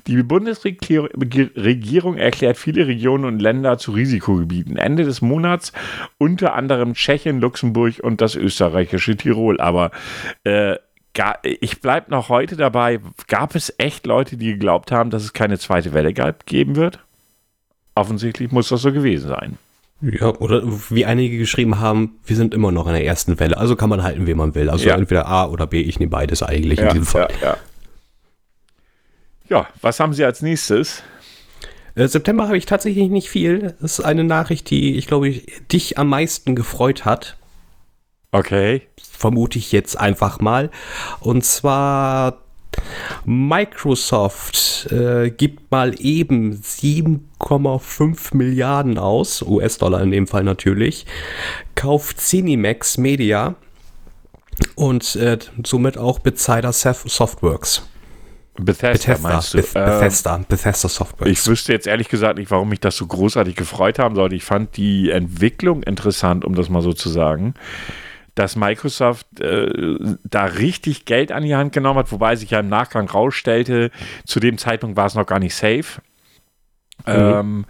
Die Bundesregierung erklärt viele Regionen und Länder zu Risikogebieten. Ende des Monats unter anderem Tschechien, Luxemburg und das österreichische Tirol. Aber äh, ich bleibe noch heute dabei, gab es echt Leute, die geglaubt haben, dass es keine zweite Welle geben wird? Offensichtlich muss das so gewesen sein. Ja, oder wie einige geschrieben haben, wir sind immer noch in der ersten Welle. Also kann man halten, wie man will. Also Ja. entweder A oder B, ich nehme beides eigentlich in diesem Fall. ja. ja, was haben Sie als nächstes? Äh, September habe ich tatsächlich nicht viel. Das ist eine Nachricht, die, ich glaube, ich, dich am meisten gefreut hat. Okay. Vermute ich jetzt einfach mal. Und zwar Microsoft äh, gibt mal eben 7,5 Milliarden aus, US-Dollar in dem Fall natürlich, kauft Cinemax Media und äh, somit auch Bethesda Sof- Softworks. Bethesda, Bethesda, meinst du? Beth Ähm, Bethesda, Bethesda Softworks. Ich wüsste jetzt ehrlich gesagt nicht, warum mich das so großartig gefreut haben sollte. Ich fand die Entwicklung interessant, um das mal so zu sagen. Dass Microsoft äh, da richtig Geld an die Hand genommen hat, wobei sich ja im Nachgang rausstellte, zu dem Zeitpunkt war es noch gar nicht safe. Ähm,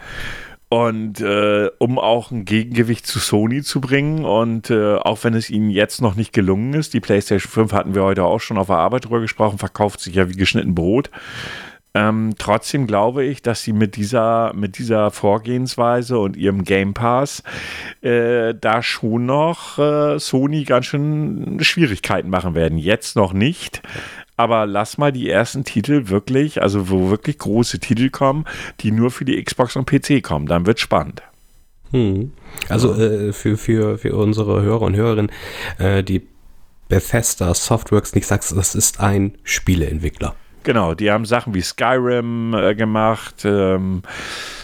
und äh, um auch ein Gegengewicht zu Sony zu bringen und äh, auch wenn es ihnen jetzt noch nicht gelungen ist, die PlayStation 5 hatten wir heute auch schon auf der Arbeit drüber gesprochen, verkauft sich ja wie geschnitten Brot. Ähm, trotzdem glaube ich, dass sie mit dieser, mit dieser Vorgehensweise und ihrem Game Pass äh, da schon noch äh, Sony ganz schön Schwierigkeiten machen werden. Jetzt noch nicht. Aber lass mal die ersten Titel wirklich, also wo wirklich große Titel kommen, die nur für die Xbox und PC kommen. Dann wird spannend. Hm. Also äh, für, für, für unsere Hörer und Hörerinnen, äh, die Bethesda Softworks, nicht sagst, das ist ein Spieleentwickler. Genau, die haben Sachen wie Skyrim äh, gemacht. Ähm,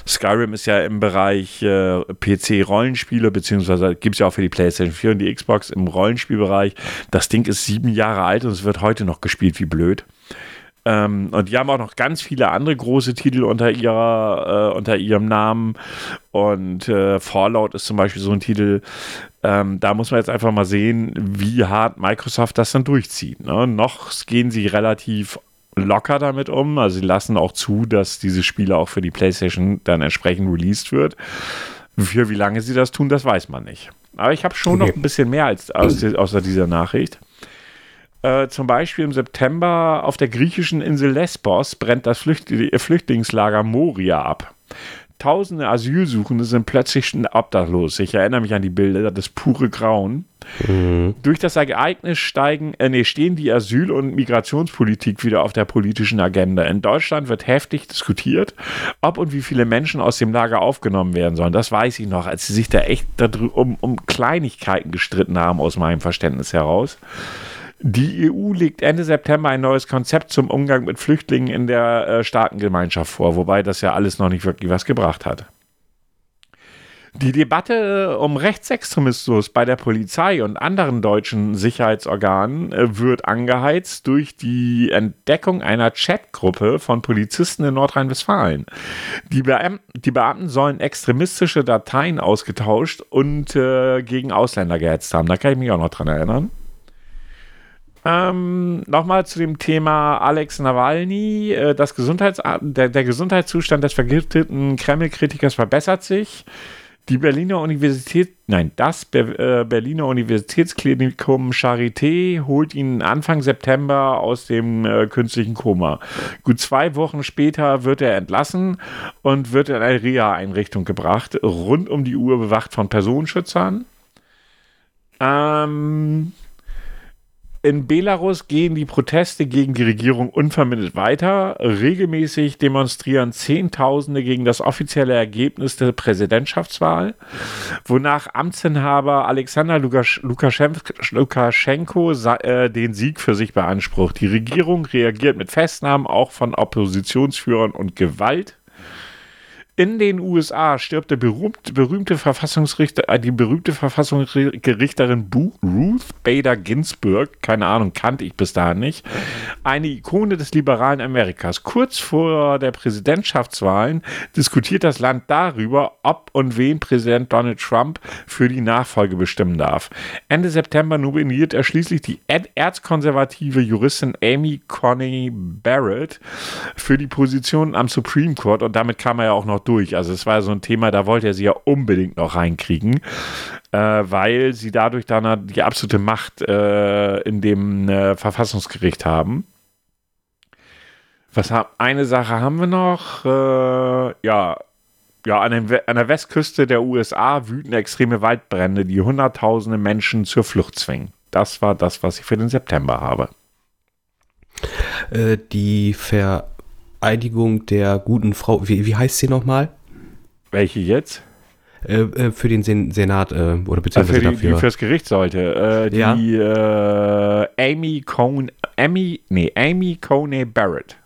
Skyrim ist ja im Bereich äh, PC-Rollenspiele, beziehungsweise gibt es ja auch für die PlayStation 4 und die Xbox im Rollenspielbereich. Das Ding ist sieben Jahre alt und es wird heute noch gespielt wie blöd. Ähm, und die haben auch noch ganz viele andere große Titel unter, ihrer, äh, unter ihrem Namen. Und äh, Fallout ist zum Beispiel so ein Titel. Ähm, da muss man jetzt einfach mal sehen, wie hart Microsoft das dann durchzieht. Ne? Noch gehen sie relativ locker damit um. Also sie lassen auch zu, dass diese Spiele auch für die PlayStation dann entsprechend released wird. Für wie lange sie das tun, das weiß man nicht. Aber ich habe schon Okay. noch ein bisschen mehr als aus, außer dieser Nachricht. Äh, zum Beispiel im September auf der griechischen Insel Lesbos brennt das Flücht Flüchtlingslager Moria ab. Tausende Asylsuchende sind plötzlich obdachlos. Ich erinnere mich an die Bilder, das pure Grauen. Durch das Ereignis steigen, äh, nee, stehen die Asyl- und Migrationspolitik wieder auf der politischen Agenda. In Deutschland wird heftig diskutiert, ob und wie viele Menschen aus dem Lager aufgenommen werden sollen. Das weiß ich noch, als sie sich da echt um, um Kleinigkeiten gestritten haben, aus meinem Verständnis heraus. Die EU legt Ende September ein neues Konzept zum Umgang mit Flüchtlingen in der äh, Staatengemeinschaft vor, wobei das ja alles noch nicht wirklich was gebracht hat. Die Debatte äh, um Rechtsextremismus bei der Polizei und anderen deutschen Sicherheitsorganen äh, wird angeheizt durch die Entdeckung einer Chatgruppe von Polizisten in Nordrhein-Westfalen. Die, Beam die Beamten sollen extremistische Dateien ausgetauscht und äh, gegen Ausländer gehetzt haben. Da kann ich mich auch noch dran erinnern. Ähm, Nochmal zu dem Thema Alex Nawalny. Äh, das Gesundheits der, der Gesundheitszustand des vergifteten Kreml-Kritikers verbessert sich. Die Berliner Universität, nein, das Ber äh, Berliner Universitätsklinikum Charité holt ihn Anfang September aus dem äh, künstlichen Koma. Gut zwei Wochen später wird er entlassen und wird in eine Reha-Einrichtung gebracht, rund um die Uhr bewacht von Personenschützern. Ähm, in Belarus gehen die Proteste gegen die Regierung unvermittelt weiter. Regelmäßig demonstrieren Zehntausende gegen das offizielle Ergebnis der Präsidentschaftswahl, wonach Amtsinhaber Alexander Lukasch Lukaschen Lukaschenko äh, den Sieg für sich beansprucht. Die Regierung reagiert mit Festnahmen auch von Oppositionsführern und Gewalt. In den USA stirbt der berühmte, berühmte Verfassungsrichter, äh, die berühmte Verfassungsgerichterin Bu Ruth Bader Ginsburg, keine Ahnung, kannte ich bis dahin nicht, eine Ikone des liberalen Amerikas. Kurz vor der Präsidentschaftswahlen diskutiert das Land darüber, ob und wen Präsident Donald Trump für die Nachfolge bestimmen darf. Ende September nominiert er schließlich die erzkonservative Juristin Amy Coney Barrett für die Position am Supreme Court und damit kam er ja auch noch durch. Also es war so ein Thema, da wollte er sie ja unbedingt noch reinkriegen. äh, weil sie dadurch dann die absolute Macht äh, in dem äh, Verfassungsgericht haben. Was haben, eine Sache haben wir noch. Äh, ja, ja an, den, an der Westküste der USA wüten extreme Waldbrände, die Hunderttausende Menschen zur Flucht zwingen. Das war das, was ich für den September habe. Äh, die Vereidigung der guten Frau, wie, wie heißt sie nochmal? Welche jetzt? Äh, äh, für den Sen Senat äh, oder beziehungsweise für die, die dafür. fürs Gericht sollte. Äh, die äh, Amy Cone, Amy, nee, Amy Coney Barrett.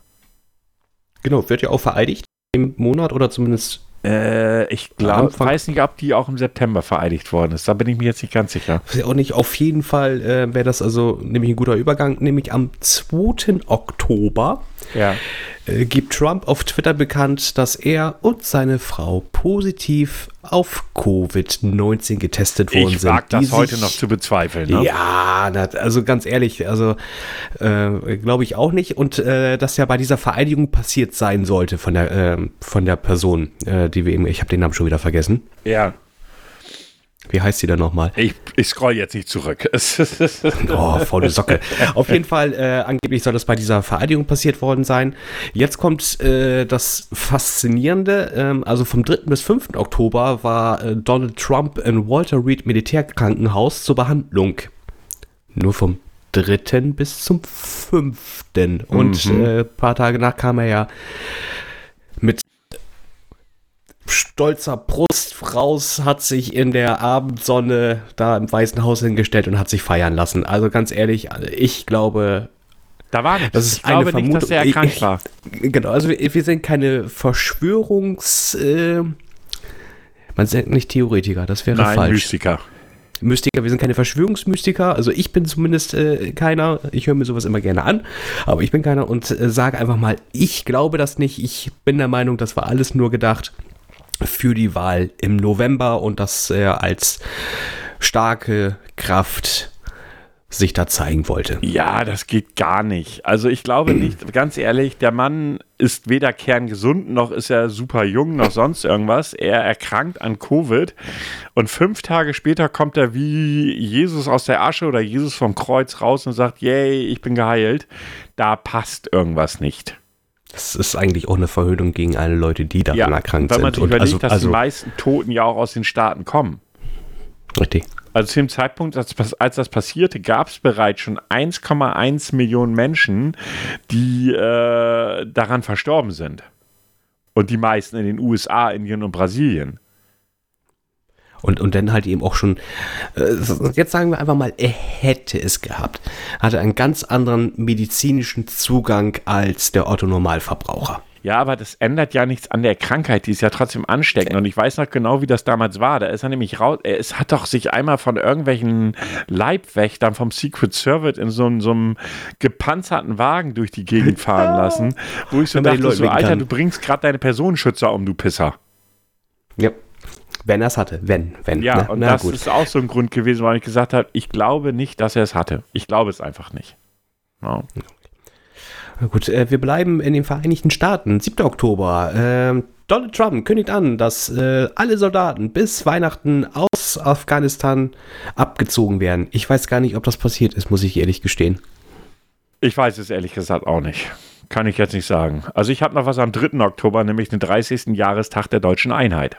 genau, wird ja auch vereidigt im Monat oder zumindest Äh, ich glaube, weiß nicht, ob die auch im September vereidigt worden ist. Da bin ich mir jetzt nicht ganz sicher. Auch nicht, auf jeden Fall wäre das also nämlich ein guter Übergang, nämlich am 2. Oktober Ja. äh, gibt Trump auf Twitter bekannt, dass er und seine Frau positiv auf Covid-19 getestet worden Ich sind. wage das heute sich- noch zu bezweifeln. Ne? Ja, das, also ganz ehrlich, also äh, glaube ich auch nicht. Und äh, das ja bei dieser Vereidigung passiert sein sollte von der, ähm, von der Person, äh, die wir eben, ich habe den Namen schon wieder vergessen. ja. Wie heißt sie denn nochmal? Ich, ich scroll jetzt nicht zurück. Oh, faule Socke. Auf jeden Fall, äh, angeblich soll das bei dieser Vereidigung passiert worden sein. Jetzt kommt äh, das Faszinierende. Ähm, also vom 3. bis 5. Oktober war äh, Donald Trump in Walter Reed Militärkrankenhaus zur Behandlung. Nur vom 3. bis zum 5. Und Mhm. äh, ein paar Tage nach kam er ja mit stolzer Brust raus, hat sich in der Abendsonne da im Weißen Haus hingestellt und hat sich feiern lassen. Also ganz ehrlich, ich glaube, da war nichts. Das ist ich glaube eine nicht, dass er Vermutung. erkrankt Ich- war. genau, also wir, wir sind keine Verschwörungs... Äh, man sagt nicht Theoretiker, das wäre Nein, falsch. Mystiker. Mystiker, wir sind keine Verschwörungsmystiker, also ich bin zumindest äh, keiner, ich höre mir sowas immer gerne an, aber ich bin keiner und äh, sage einfach mal, ich glaube das nicht, ich bin der Meinung, das war alles nur gedacht für die Wahl im November und dass er als starke Kraft sich da zeigen wollte. Ja, das geht gar nicht. Also ich glaube nicht, ganz ehrlich, der Mann ist weder kerngesund, noch ist er super jung, noch sonst irgendwas. Er erkrankt an Covid und fünf Tage später kommt er wie Jesus aus der Asche oder Jesus vom Kreuz raus und sagt, yay, ich bin geheilt. Da passt irgendwas nicht. Das ist eigentlich auch eine Verhöhnung gegen alle Leute, die daran erkrankt wenn man sind. sich überlegt, also, dass also die meisten Toten ja auch aus den Staaten kommen. richtig. Also zu dem Zeitpunkt, als, als das passierte, gab es bereits schon 1,1 Millionen Menschen, die äh, daran verstorben sind. Und die meisten in den USA, Indien und Brasilien. Und, und dann halt eben auch schon, äh, jetzt sagen wir einfach mal, er hätte es gehabt. Hatte einen ganz anderen medizinischen Zugang als der Otto-Normalverbraucher. Ja, aber das ändert ja nichts an der Krankheit, die ist ja trotzdem ansteckend. Und ich weiß noch genau, wie das damals war. Da ist er nämlich raus, er ist, hat doch sich einmal von irgendwelchen Leibwächtern vom Secret Service in so, einem- so einem gepanzerten Wagen durch die Gegend fahren lassen, wo ich so Wenn dachte, so, Alter, du bringst gerade deine Personenschützer um, du Pisser. Ja. Wenn er es hatte. Wenn, wenn. Ja, na, und na das ist auch so ein Grund gewesen, warum ich gesagt habe, ich glaube nicht, dass er es hatte. Ich glaube es einfach nicht. Na Gut, äh, wir bleiben in den Vereinigten Staaten. 7. Oktober. Ähm, Donald Trump kündigt an, dass äh, alle Soldaten bis Weihnachten aus Afghanistan abgezogen werden. Ich weiß gar nicht, ob das passiert ist, muss ich ehrlich gestehen. Ich weiß es ehrlich gesagt auch nicht. Kann ich jetzt nicht sagen. Also ich habe noch was am 3. Oktober, nämlich den 30. Jahrestag der deutschen Einheit.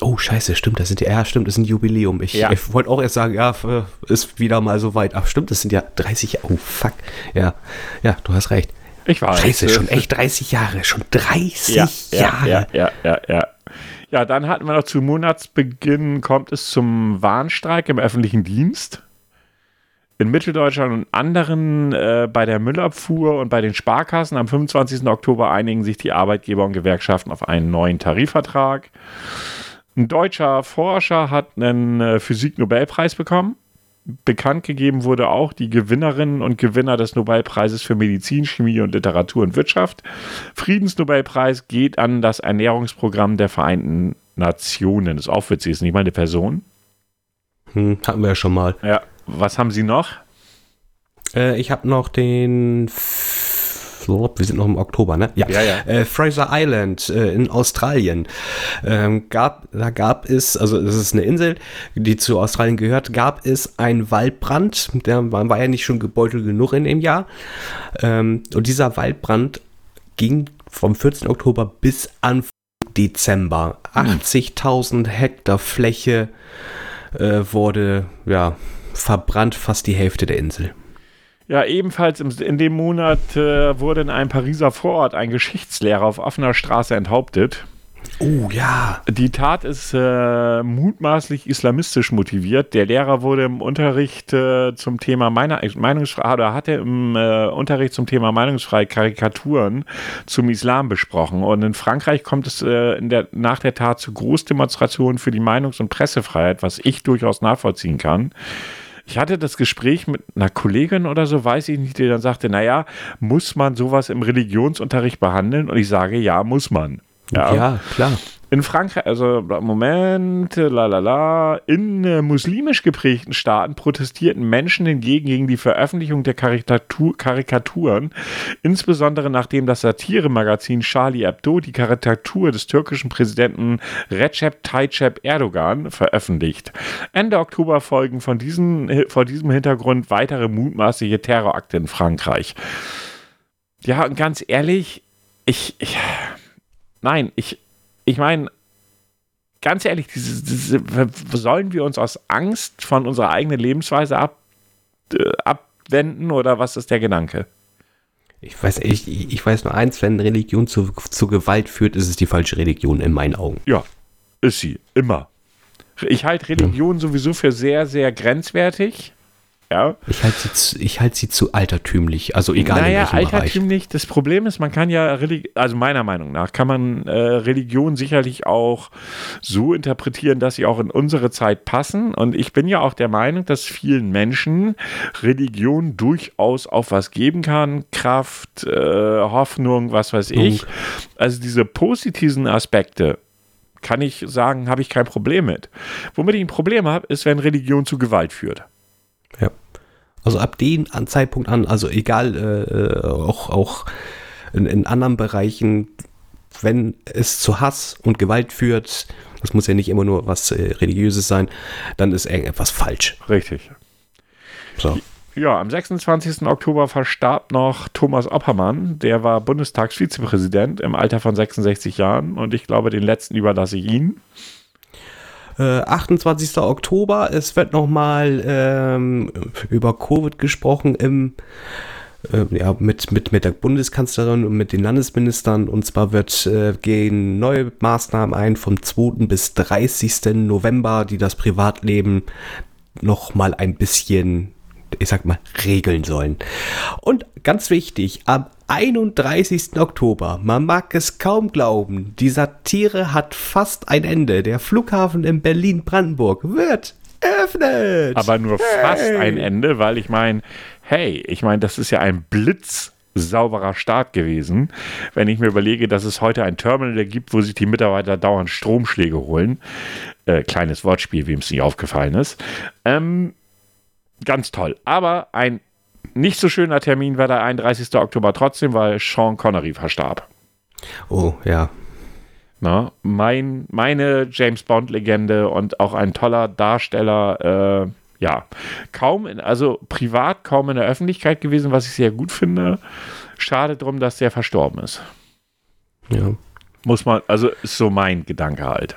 Oh, scheiße, stimmt, das sind ja, ja, stimmt, das ist ein Jubiläum. Ich, Ja. ich wollte auch erst sagen, ja, ist wieder mal so weit. Ach, stimmt, das sind ja 30 Jahre. Oh, fuck. Ja, ja, du hast recht. Ich weiß. Scheiße, schon echt 30 Jahre. Schon 30 ja, Jahre. ja, ja, ja, ja, ja. Ja, dann hatten wir noch zu Monatsbeginn kommt es zum Warnstreik im öffentlichen Dienst. In Mitteldeutschland und anderen äh, bei der Müllabfuhr und bei den Sparkassen am 25. Oktober einigen sich die Arbeitgeber und Gewerkschaften auf einen neuen Tarifvertrag. Ein deutscher Forscher hat einen äh, Physik-Nobelpreis bekommen. Bekannt gegeben wurde auch die Gewinnerinnen und Gewinner des Nobelpreises für Medizin, Chemie und Literatur und Wirtschaft. Friedensnobelpreis geht an das Ernährungsprogramm der Vereinten Nationen. Das ist auch witzig, ist nicht mal eine Person. Hm, hatten wir ja schon mal. Ja, was haben Sie noch? Äh, ich habe noch den f- so, wir sind noch im Oktober, ne? Ja, ja. Äh, Fraser Island äh, in Australien. Ähm, gab, da gab es, also das ist eine Insel, die zu Australien gehört, gab es einen Waldbrand. Der war, war ja nicht schon gebeutelt genug in dem Jahr. Ähm, und dieser Waldbrand ging vom 14. Oktober bis Anfang Dezember. 80.000 Hektar Fläche äh, wurde ja verbrannt, fast die Hälfte der Insel. Ja, ebenfalls im, in dem Monat äh, wurde in einem Pariser Vorort ein Geschichtslehrer auf offener Straße enthauptet. Oh ja. Die Tat ist äh, mutmaßlich islamistisch motiviert. Der Lehrer wurde im Unterricht äh, zum Thema Meiner Meinungsfreiheit oder hatte im äh, Unterricht zum Thema Meinungsfreiheit Karikaturen zum Islam besprochen. Und in Frankreich kommt es äh, der, nach der Tat zu Großdemonstrationen für die Meinungs- und Pressefreiheit, was ich durchaus nachvollziehen kann. Ich hatte das Gespräch mit einer Kollegin oder so, weiß ich nicht, die dann sagte, naja, muss man sowas im Religionsunterricht behandeln? Und ich sage, ja, muss man. Ja, klar. In Frankreich, also Moment, la la la, in äh, muslimisch geprägten Staaten protestierten Menschen hingegen gegen die Veröffentlichung der Karikatur, Karikaturen, insbesondere nachdem das Satiremagazin Charlie Hebdo die Karikatur des türkischen Präsidenten Recep Tayyip Erdogan veröffentlicht. Ende Oktober folgen von diesen, vor diesem Hintergrund weitere mutmaßliche Terrorakte in Frankreich. Ja, und ganz ehrlich, ich, ich nein, ich, ich meine, ganz ehrlich, diese, diese, sollen wir uns aus Angst von unserer eigenen Lebensweise ab, äh, abwenden oder was ist der Gedanke? Ich weiß, ich, ich weiß nur eins, wenn Religion zu, zu Gewalt führt, ist es die falsche Religion in meinen Augen. Ja, ist sie, immer. Ich halte Religion sowieso für sehr, sehr grenzwertig. Ja. Ich halte sie, zu- ich halte sie zu altertümlich, also egal in naja, welchem Bereich. altertümlich. Das Problem ist, man kann ja, also meiner Meinung nach, kann man äh, Religion sicherlich auch so interpretieren, dass sie auch in unsere Zeit passen. Und ich bin ja auch der Meinung, dass vielen Menschen Religion durchaus auch was geben kann. Kraft, äh, Hoffnung, was weiß ich. Also diese positiven Aspekte. Kann ich sagen, habe ich kein Problem mit. Womit ich ein Problem habe, ist, wenn Religion zu Gewalt führt. Ja. Also ab dem Zeitpunkt an, also egal, äh, äh, auch, auch in, in anderen Bereichen, wenn es zu Hass und Gewalt führt, das muss ja nicht immer nur was äh, Religiöses sein, dann ist irgendetwas falsch. Richtig. So. Ja, am 26. Oktober verstarb noch Thomas Oppermann. Der war Bundestagsvizepräsident im Alter von 66 Jahren und ich glaube, den letzten überlasse ich Ihnen. Äh, 28. Oktober, es wird nochmal ähm, über Covid gesprochen im äh, ja, mit, mit, mit der Bundeskanzlerin und mit den Landesministern. Und zwar wird, äh, gehen neue Maßnahmen ein vom 2. bis 30. November, die das Privatleben noch mal ein bisschen, ich sag mal, regeln sollen. Und ganz wichtig, am 31. Oktober, man mag es kaum glauben, die Satire hat fast ein Ende. Der Flughafen in Berlin-Brandenburg wird eröffnet. Aber nur fast ein Ende, weil ich meine, hey, ich meine, das ist ja ein blitzsauberer Start gewesen. Wenn ich mir überlege, dass es heute ein Terminal gibt, wo sich die Mitarbeiter dauernd Stromschläge holen. Äh, kleines Wortspiel, wem es nicht aufgefallen ist. Ähm, ganz toll. Aber ein nicht so schöner Termin war der 31. Oktober trotzdem, weil Sean Connery verstarb. Oh, ja. Na, mein, meine James Bond-Legende und auch ein toller Darsteller, äh, ja, kaum, in, also privat kaum in der Öffentlichkeit gewesen, was ich sehr gut finde. Schade drum, dass der verstorben ist. Ja. Muss man, also ist so mein Gedanke halt.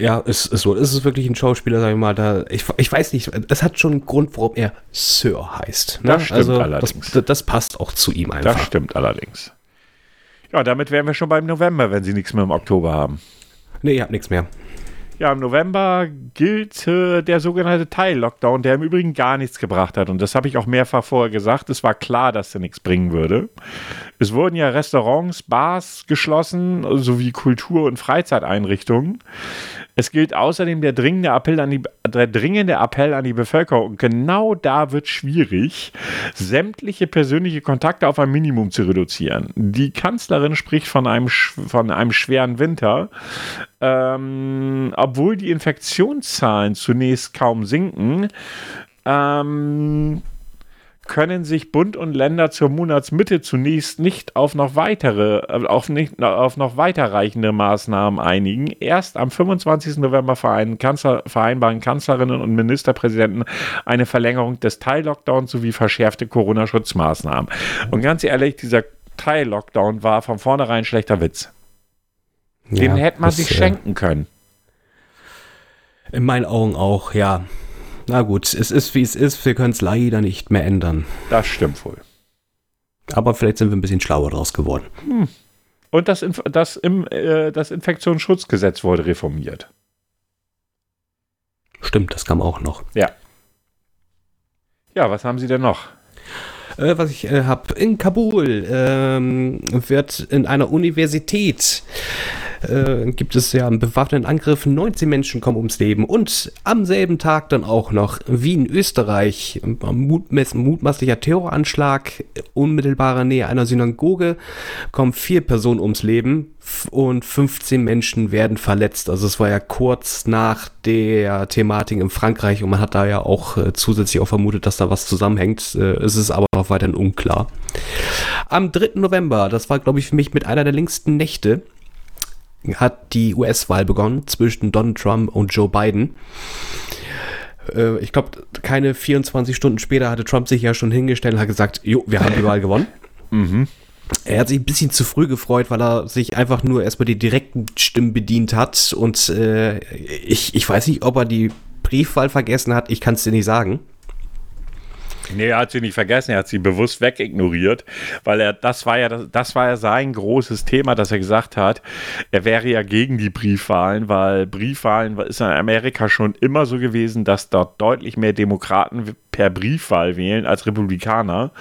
Ja, es ist so. Es ist wirklich ein Schauspieler, sag ich mal, da, ich, ich weiß nicht, es hat schon einen Grund, warum er Sir heißt. Ne? Das stimmt also, allerdings. Das, das passt auch zu ihm einfach. Das stimmt allerdings. Ja, damit wären wir schon beim November, wenn Sie nichts mehr im Oktober haben. Nee, ihr habt nichts mehr. Ja, im November gilt äh, der sogenannte Teil-Lockdown, der im Übrigen gar nichts gebracht hat. Und das habe ich auch mehrfach vorher gesagt. Es war klar, dass der nichts bringen würde. Es wurden ja Restaurants, Bars geschlossen, sowie Kultur- und Freizeiteinrichtungen. Es gilt außerdem der dringende Appell an die, der dringende Appell an die Bevölkerung. Und genau da wird schwierig, sämtliche persönliche Kontakte auf ein Minimum zu reduzieren. Die Kanzlerin spricht von einem, von einem schweren Winter. Ähm, obwohl die Infektionszahlen zunächst kaum sinken, ähm, können sich Bund und Länder zur Monatsmitte zunächst nicht auf noch weitere, äh, auf nicht, auf noch weiterreichende Maßnahmen einigen. Erst am 25. November Kanzler, vereinbaren Kanzlerinnen und Ministerpräsidenten eine Verlängerung des Teil-Lockdowns sowie verschärfte Corona-Schutzmaßnahmen. Und ganz ehrlich, dieser Teil-Lockdown war von vornherein schlechter Witz. Den Ja, hätte man sich äh, schenken können. In meinen Augen auch, ja. Na gut, es ist wie es ist, wir können es leider nicht mehr ändern. Das stimmt wohl. Aber vielleicht sind wir ein bisschen schlauer draus geworden. Und das, Inf das, im, äh, das Infektionsschutzgesetz wurde reformiert. Stimmt, das kam auch noch. Ja. Ja, was haben Sie denn noch? Äh, was ich äh, habe, in Kabul ähm, wird in einer Universität äh, gibt es ja einen bewaffneten Angriff, 19 Menschen kommen ums Leben und am selben Tag dann auch noch Wien, Österreich, mutmaß mutmaßlicher Terroranschlag, unmittelbarer Nähe einer Synagoge, kommen vier Personen ums Leben und 15 Menschen werden verletzt. Also es war ja kurz nach der Thematik in Frankreich und man hat da ja auch äh, zusätzlich auch vermutet, dass da was zusammenhängt. Äh, es ist aber noch weiterhin unklar. Am 3. November, das war glaube ich für mich mit einer der längsten Nächte, hat die US-Wahl begonnen zwischen Donald Trump und Joe Biden. Äh, Ich glaube, keine 24 Stunden später hatte Trump sich ja schon hingestellt und hat gesagt, jo, wir haben die Wahl gewonnen. Er hat sich ein bisschen zu früh gefreut, weil er sich einfach nur erstmal die direkten Stimmen bedient hat. Und äh, ich, ich weiß nicht, ob er die Briefwahl vergessen hat. Ich kann es dir nicht sagen. Nee, er hat sie nicht vergessen, er hat sie bewusst wegignoriert, weil er, das war ja, das, war ja sein großes Thema, dass er gesagt hat, er wäre ja gegen die Briefwahlen, weil Briefwahlen ist in Amerika schon immer so gewesen, dass dort deutlich mehr Demokraten per Briefwahl wählen als Republikaner.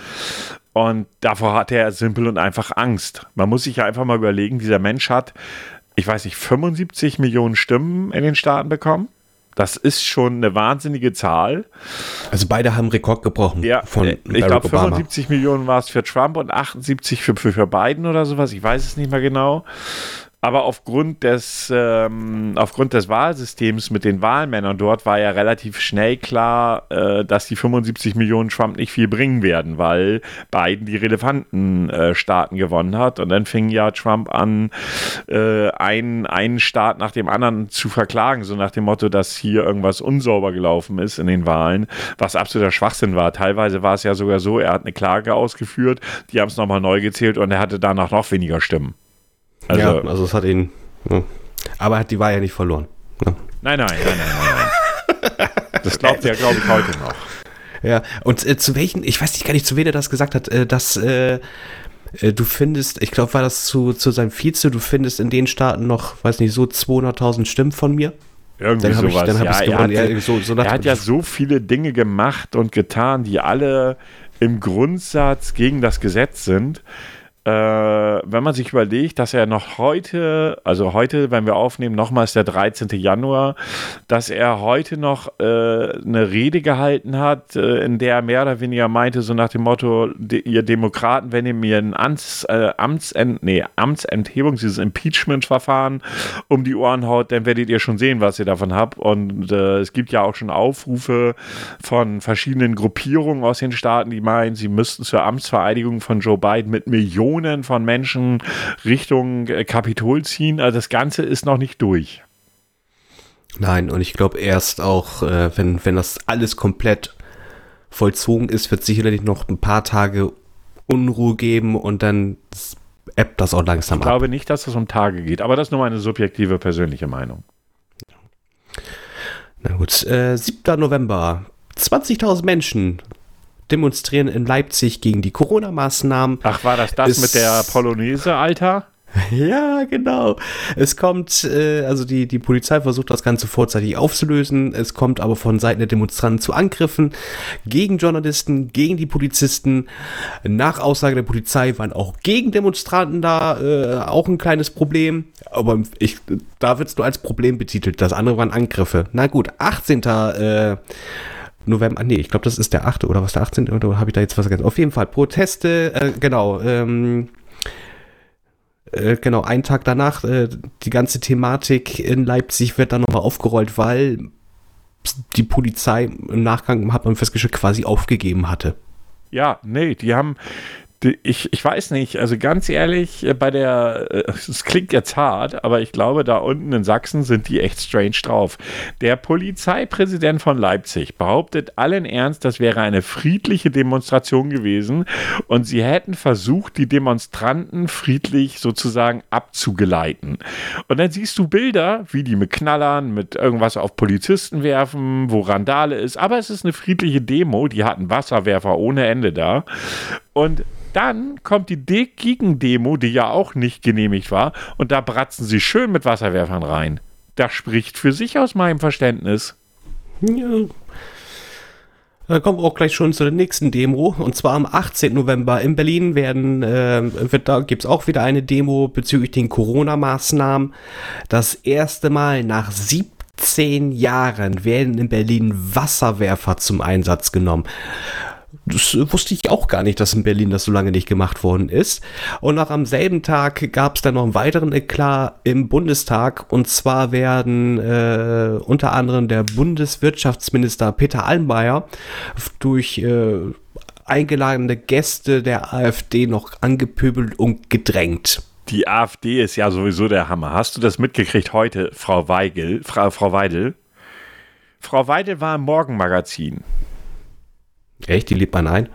Und davor hatte er simpel und einfach Angst. Man muss sich ja einfach mal überlegen, dieser Mensch hat, ich weiß nicht, 75 Millionen Stimmen in den Staaten bekommen. Das ist schon eine wahnsinnige Zahl. Also beide haben Rekord gebrochen Ja, von äh, ich glaube Obama. 75 Millionen war es für Trump und 78 für, für, für Biden oder sowas. Ich weiß es nicht mehr genau. Aber aufgrund des, ähm, aufgrund des Wahlsystems mit den Wahlmännern dort war ja relativ schnell klar, äh, dass die 75 Millionen Trump nicht viel bringen werden, weil Biden die relevanten äh, Staaten gewonnen hat. Und dann fing ja Trump an, äh, einen, einen Staat nach dem anderen zu verklagen, so nach dem Motto, dass hier irgendwas unsauber gelaufen ist in den Wahlen, was absoluter Schwachsinn war. Teilweise war es ja sogar so, er hat eine Klage ausgeführt, die haben es nochmal neu gezählt und er hatte danach noch weniger Stimmen. Also, ja, also es hat ihn. Ja. Aber er hat die Wahl ja nicht verloren. Ja. nein, nein, nein, nein, nein, nein. Das glaubt er, glaube ich, heute noch. Ja, und äh, zu welchen, ich weiß nicht gar nicht, zu wem er das gesagt hat, äh, dass äh, äh, du findest, ich glaube, war das zu, zu seinem Vize, du findest in den Staaten noch, weiß nicht, so 200.000 Stimmen von mir. Irgendwie Dann hab ich- sowas. dann ja, er, gewonnen. hat, Ja, so- so er hat ja so viele Dinge gemacht und getan, die alle im Grundsatz gegen das Gesetz sind. Äh, wenn man sich überlegt, dass er noch heute, also heute, wenn wir aufnehmen, nochmal ist der 13. Januar, dass er heute noch äh, eine Rede gehalten hat, äh, in der er mehr oder weniger meinte, so nach dem Motto, ihr Demokraten, wenn ihr mir ein Amts, äh, Amtsent, nee, Amtsenthebung, dieses Impeachment-Verfahren um die Ohren haut, dann werdet ihr schon sehen, was ihr davon habt. Und äh, es gibt ja auch schon Aufrufe von verschiedenen Gruppierungen aus den Staaten, die meinen, sie müssten zur Amtsvereidigung von Joe Biden mit Millionen von Menschen Richtung äh, Kapitol ziehen. Also das Ganze ist noch nicht durch. Nein, und ich glaube erst auch, äh, wenn, wenn das alles komplett vollzogen ist, wird sicherlich noch ein paar Tage Unruhe geben und dann ebbt das auch langsam Ich ab. glaube nicht, dass es um Tage geht, aber das ist nur meine subjektive persönliche Meinung. Na gut, äh, 7. November. 20.000 Menschen demonstrieren in Leipzig gegen die Corona-Maßnahmen. Ach, war das das Ist- mit der Polonaise, Alter? Ja, genau. Es kommt, äh, also die, die Polizei versucht das Ganze vorzeitig aufzulösen. Es kommt aber von Seiten der Demonstranten zu Angriffen gegen Journalisten, gegen die Polizisten. Nach Aussage der Polizei waren auch Gegendemonstranten da äh, auch ein kleines Problem. Aber ich, da wird es nur als Problem betitelt. Das andere waren Angriffe. Na gut, 18. Äh, November, nee, ich glaube, das ist der 8. oder was der 18. oder habe ich da jetzt was vergessen? Auf jeden Fall Proteste, äh, genau, ähm, äh, genau, einen Tag danach, äh, die ganze Thematik in Leipzig wird dann nochmal aufgerollt, weil die Polizei im Nachgang, hat man festgestellt, quasi aufgegeben hatte. Ja, nee, die haben, ich, ich weiß nicht, also ganz ehrlich, äh, bei der, äh, es klingt jetzt hart, aber ich glaube, da unten in Sachsen sind die echt strange drauf. Der Polizeipräsident von Leipzig behauptet allen Ernst, das wäre eine friedliche Demonstration gewesen und sie hätten versucht, die Demonstranten friedlich sozusagen abzugeleiten. Und dann siehst du Bilder, wie die mit Knallern, mit irgendwas auf Polizisten werfen, wo Randale ist, aber es ist eine friedliche Demo, die hatten Wasserwerfer ohne Ende da. Und dann kommt die Gegendemo, die ja auch nicht genehmigt war, und da bratzen sie schön mit Wasserwerfern rein. Das spricht für sich aus meinem Verständnis. Ja. Da kommen wir auch gleich schon zu der nächsten Demo. Und zwar am 18. November in Berlin werden, äh, wird, da gibt es auch wieder eine Demo bezüglich den Corona-Maßnahmen. Das erste Mal nach 17 Jahren werden in Berlin Wasserwerfer zum Einsatz genommen. Das wusste ich auch gar nicht, dass in Berlin das so lange nicht gemacht worden ist. Und noch am selben Tag gab es dann noch einen weiteren Eklat im Bundestag. Und zwar werden äh, unter anderem der Bundeswirtschaftsminister Peter Allenbayer durch äh, eingeladene Gäste der AfD noch angepöbelt und gedrängt. Die AfD ist ja sowieso der Hammer. Hast du das mitgekriegt heute, Frau Weigel, Frau, Frau Weidel? Frau Weidel war im Morgenmagazin. Echt? Die lebt man ein?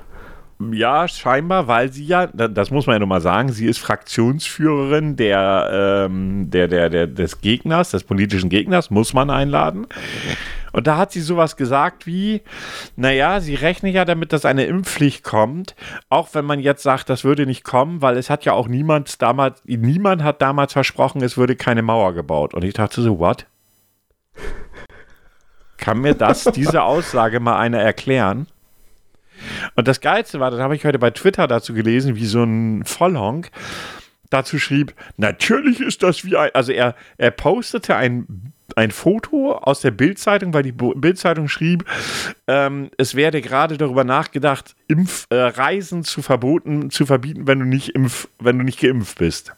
Ja, scheinbar, weil sie ja, das muss man ja nochmal sagen, sie ist Fraktionsführerin der, ähm, der, der, der, des Gegners, des politischen Gegners, muss man einladen. Und da hat sie sowas gesagt wie, naja, sie rechne ja damit, dass eine Impfpflicht kommt, auch wenn man jetzt sagt, das würde nicht kommen, weil es hat ja auch niemand damals, niemand hat damals versprochen, es würde keine Mauer gebaut. Und ich dachte so, what? Kann mir das, diese Aussage mal einer erklären? Und das Geilste war, das habe ich heute bei Twitter dazu gelesen, wie so ein Vollhonk dazu schrieb, natürlich ist das wie ein, also er, er postete ein, ein Foto aus der Bildzeitung, weil die Bildzeitung schrieb, ähm, es werde gerade darüber nachgedacht, Impf, äh, Reisen zu verboten, zu verbieten, wenn du nicht impf, wenn du nicht geimpft bist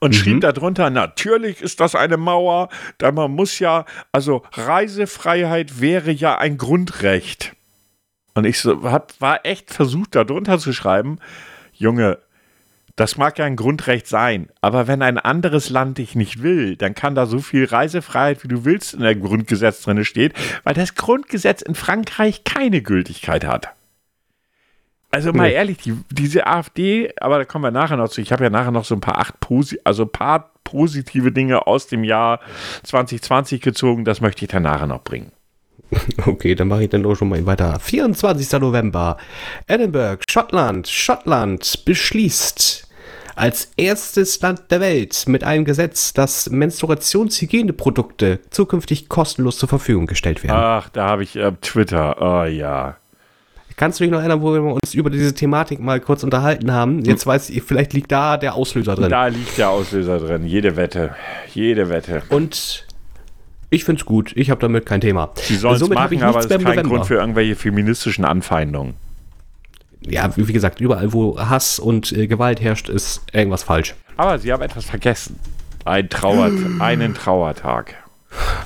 und mhm. schrieb darunter, natürlich ist das eine Mauer, da man muss ja, also Reisefreiheit wäre ja ein Grundrecht. Und ich so, hab, war echt versucht, da drunter zu schreiben, Junge, das mag ja ein Grundrecht sein, aber wenn ein anderes Land dich nicht will, dann kann da so viel Reisefreiheit, wie du willst, in der Grundgesetz drin steht, weil das Grundgesetz in Frankreich keine Gültigkeit hat. Also mal nee. ehrlich, die, diese AfD, aber da kommen wir nachher noch zu. Ich habe ja nachher noch so ein paar acht Posi also ein paar positive Dinge aus dem Jahr 2020 gezogen. Das möchte ich dann nachher noch bringen. Okay, dann mache ich dann auch schon mal weiter. 24. November. Edinburgh, Schottland. Schottland beschließt als erstes Land der Welt mit einem Gesetz, dass Menstruationshygieneprodukte zukünftig kostenlos zur Verfügung gestellt werden. Ach, da habe ich äh, Twitter. Oh ja. Kannst du dich noch erinnern, wo wir uns über diese Thematik mal kurz unterhalten haben? Jetzt weiß ich, vielleicht liegt da der Auslöser drin. Da liegt der Auslöser drin. Jede Wette. Jede Wette. Und ich finde es gut. Ich habe damit kein Thema. Sie sollen es machen, aber es ist kein November. Grund für irgendwelche feministischen Anfeindungen. Ja, wie gesagt, überall, wo Hass und äh, Gewalt herrscht, ist irgendwas falsch. Aber Sie haben etwas vergessen. Ein Trauer, einen Trauertag.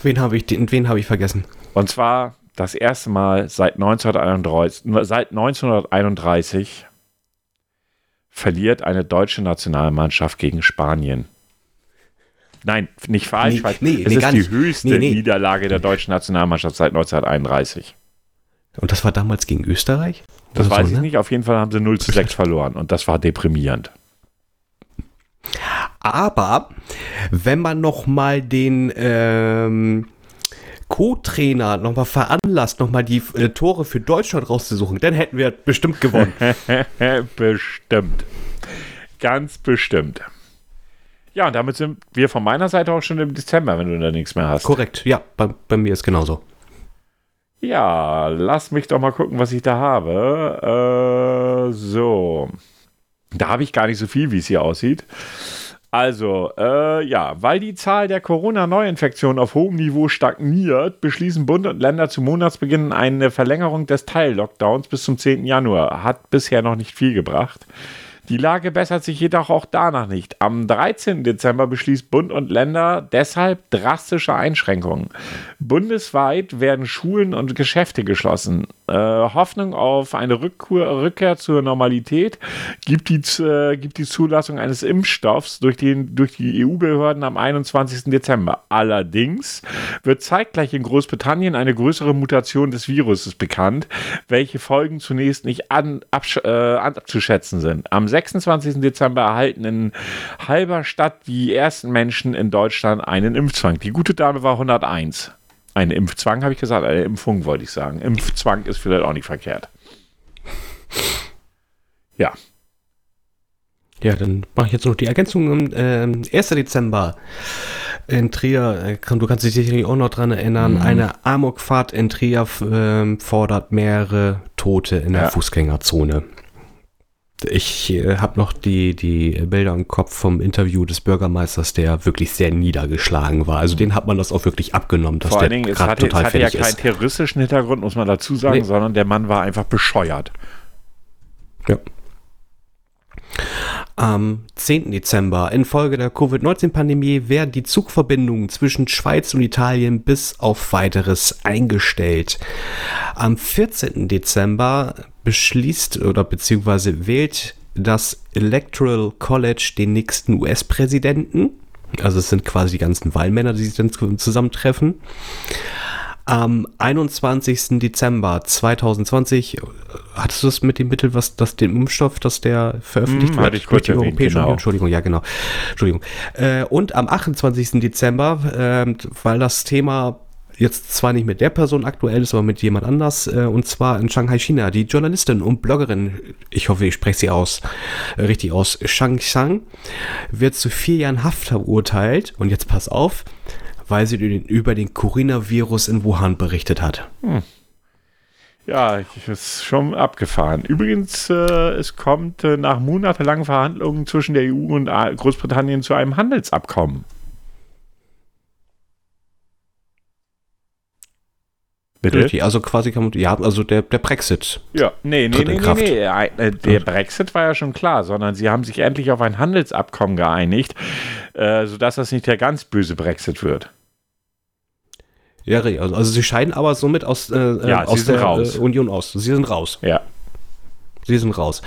Wen habe ich, wen hab ich vergessen? Und zwar das erste Mal seit 1931, seit 1931 verliert eine deutsche Nationalmannschaft gegen Spanien. Nein, nicht falsch. Nee, falsch. Nee, es nee, ist die höchste Niederlage der deutschen Nationalmannschaft seit 1931. Und das war damals gegen Österreich? Das weiß so, ich ne? nicht. Auf jeden Fall haben sie 0 zu 6 verloren und das war deprimierend. Aber wenn man noch mal den ähm, Co-Trainer noch mal veranlasst, noch mal die äh, Tore für Deutschland rauszusuchen, dann hätten wir bestimmt gewonnen. bestimmt. Ganz bestimmt. Ja, und damit sind wir von meiner Seite auch schon im Dezember, wenn du da nichts mehr hast. Korrekt, ja, bei, bei mir ist genauso. Ja, lass mich doch mal gucken, was ich da habe. Äh, so. Da habe ich gar nicht so viel, wie es hier aussieht. Also, äh, ja, weil die Zahl der Corona-Neuinfektionen auf hohem Niveau stagniert, beschließen Bund und Länder zu Monatsbeginn eine Verlängerung des Teil-Lockdowns bis zum 10. Januar. Hat bisher noch nicht viel gebracht. Die Lage bessert sich jedoch auch danach nicht. Am 13. Dezember beschließt Bund und Länder deshalb drastische Einschränkungen. Bundesweit werden Schulen und Geschäfte geschlossen. Äh, Hoffnung auf eine Rückkur, Rückkehr zur Normalität gibt die, äh, gibt die Zulassung eines Impfstoffs durch, den, durch die EU-Behörden am 21. Dezember. Allerdings wird zeitgleich in Großbritannien eine größere Mutation des Viruses bekannt, welche Folgen zunächst nicht an, absch, äh, abzuschätzen sind. Am 26. Dezember erhalten in halber Stadt die ersten Menschen in Deutschland einen Impfzwang. Die gute Dame war 101. Ein Impfzwang, habe ich gesagt, eine Impfung wollte ich sagen. Impfzwang ist vielleicht auch nicht verkehrt. Ja. Ja, dann mache ich jetzt noch die Ergänzung. am, Ähm, 1. Dezember in Trier, äh, du kannst dich sicherlich auch noch dran erinnern, eine Amokfahrt in Trier ähm, fordert mehrere Tote in der Ja. Fußgängerzone. Ich äh, habe noch die, die Bilder im Kopf vom Interview des Bürgermeisters, der wirklich sehr niedergeschlagen war. Also den hat man das auch wirklich abgenommen, dass Vor der allen Dingen, es hatte, es total hatte ja keinen ist. terroristischen Hintergrund, muss man dazu sagen, Nee. sondern der Mann war einfach bescheuert. Ja. Am 10. Dezember, infolge der Covid-19-Pandemie, werden die Zugverbindungen zwischen Schweiz und Italien bis auf weiteres eingestellt. Am 14. Dezember beschließt oder beziehungsweise wählt das Electoral College den nächsten US-Präsidenten. Also es sind quasi die ganzen Wahlmänner, die sich dann zu- zusammentreffen. Am 21. Dezember 2020, äh, hattest du das mit dem Mittel, was das den Impfstoff, dass der veröffentlicht Mhm, wird? ich durch die erwähnt, Europäische genau. Union? Entschuldigung, ja genau. Entschuldigung. Äh, und am 28. Dezember, ähm, weil das Thema jetzt zwar nicht mit der Person aktuell ist, aber mit jemand anders, äh, und zwar in Shanghai, China, die Journalistin und Bloggerin, ich hoffe, ich spreche sie aus, äh, richtig aus, Shang Shang, wird zu vier Jahren Haft verurteilt, und jetzt pass auf, weil sie über den, Coronavirus in Wuhan berichtet hat. Ja, ich- ist schon abgefahren. Übrigens, äh, es kommt äh, nach monatelangen Verhandlungen zwischen der EU und äh, Großbritannien zu einem Handelsabkommen. Bitte? Richtig, also quasi kann man, ja, also der, der Brexit. Ja, nee, nee, nee, in nee, Kraft. nee. Äh, Der Brexit war ja schon klar, sondern sie haben sich endlich auf ein Handelsabkommen geeinigt, äh, sodass das nicht der ganz böse Brexit wird. Ja, also, also sie scheiden aber somit aus, äh, äh, Ja, aus der raus. Äh, Union aus. Sie sind raus. Ja. Sie sind raus.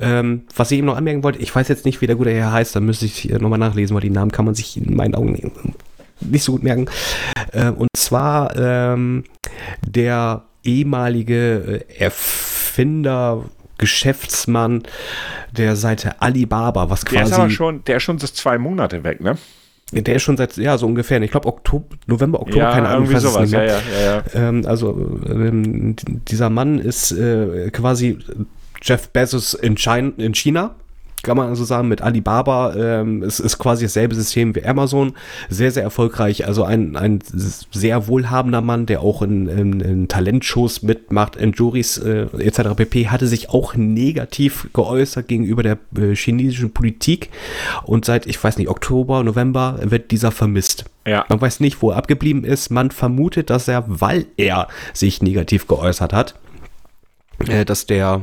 Ähm, was ich eben noch anmerken wollte, ich weiß jetzt nicht, wie der gute Herr heißt, da müsste ich äh, nochmal nachlesen, weil die Namen kann man sich in meinen Augen nicht so gut merken. Ähm, und zwar ähm, der ehemalige äh, Erfinder, Geschäftsmann der Seite Alibaba, was Der ist aber quasi, schon, der ist schon das zwei Monate weg, ne? Der ist schon seit, ja, so ungefähr, ich glaube Oktober, November, Oktober, keine Ahnung, irgendwie sowas. nicht mehr. Ja, ja, ja, ja. Ähm, also ähm, dieser Mann ist äh, quasi Jeff Bezos in China, in China, kann man also sagen, mit Alibaba. Ähm, es ist quasi dasselbe System wie Amazon. Sehr, sehr erfolgreich. Also ein, ein sehr wohlhabender Mann, der auch in, in, in Talentshows mitmacht, in Juries äh, etc. pp. hatte sich auch negativ geäußert gegenüber der äh, chinesischen Politik. Und seit, ich weiß nicht, Oktober, November wird dieser vermisst. Ja. Man weiß nicht, wo er abgeblieben ist. Man vermutet, dass er, weil er sich negativ geäußert hat, äh, dass der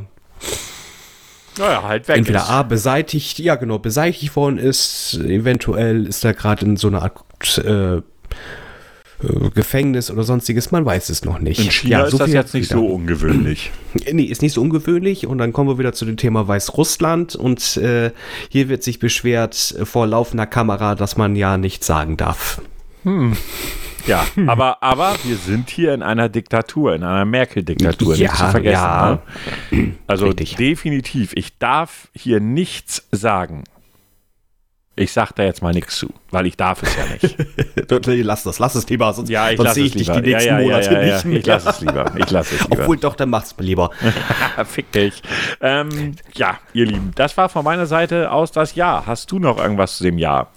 Naja, halt weg. entweder ist. A beseitigt, ja genau, beseitigt worden ist, eventuell ist er gerade in so einer Art äh, äh, Gefängnis oder sonstiges, man weiß es noch nicht. In China ist so das viel jetzt nicht wieder. so ungewöhnlich. Nee, ist nicht so ungewöhnlich. Und dann kommen wir wieder zu dem Thema Weißrussland. Und äh, hier wird sich beschwert vor laufender Kamera, dass man ja nichts sagen darf. Ja, aber, aber wir sind hier in einer Diktatur, in einer Merkel-Diktatur, Ja, nicht zu vergessen. ja. Ne? Also Richtig. definitiv, ich darf hier nichts sagen. Ich sag da jetzt mal nichts zu, weil ich darf es ja nicht. lass das, lass es lieber, sonst, Ja, ich sonst lasse sehe ich dich lieber. die nächsten ja, ja, Monate ja, nicht mehr. Ich lasse es lieber. Ich lasse es lieber. Obwohl, doch, dann mach's lieber. Fick dich. Ähm, ja, ihr Lieben, das war von meiner Seite aus das Jahr. Hast du noch irgendwas zu dem Jahr?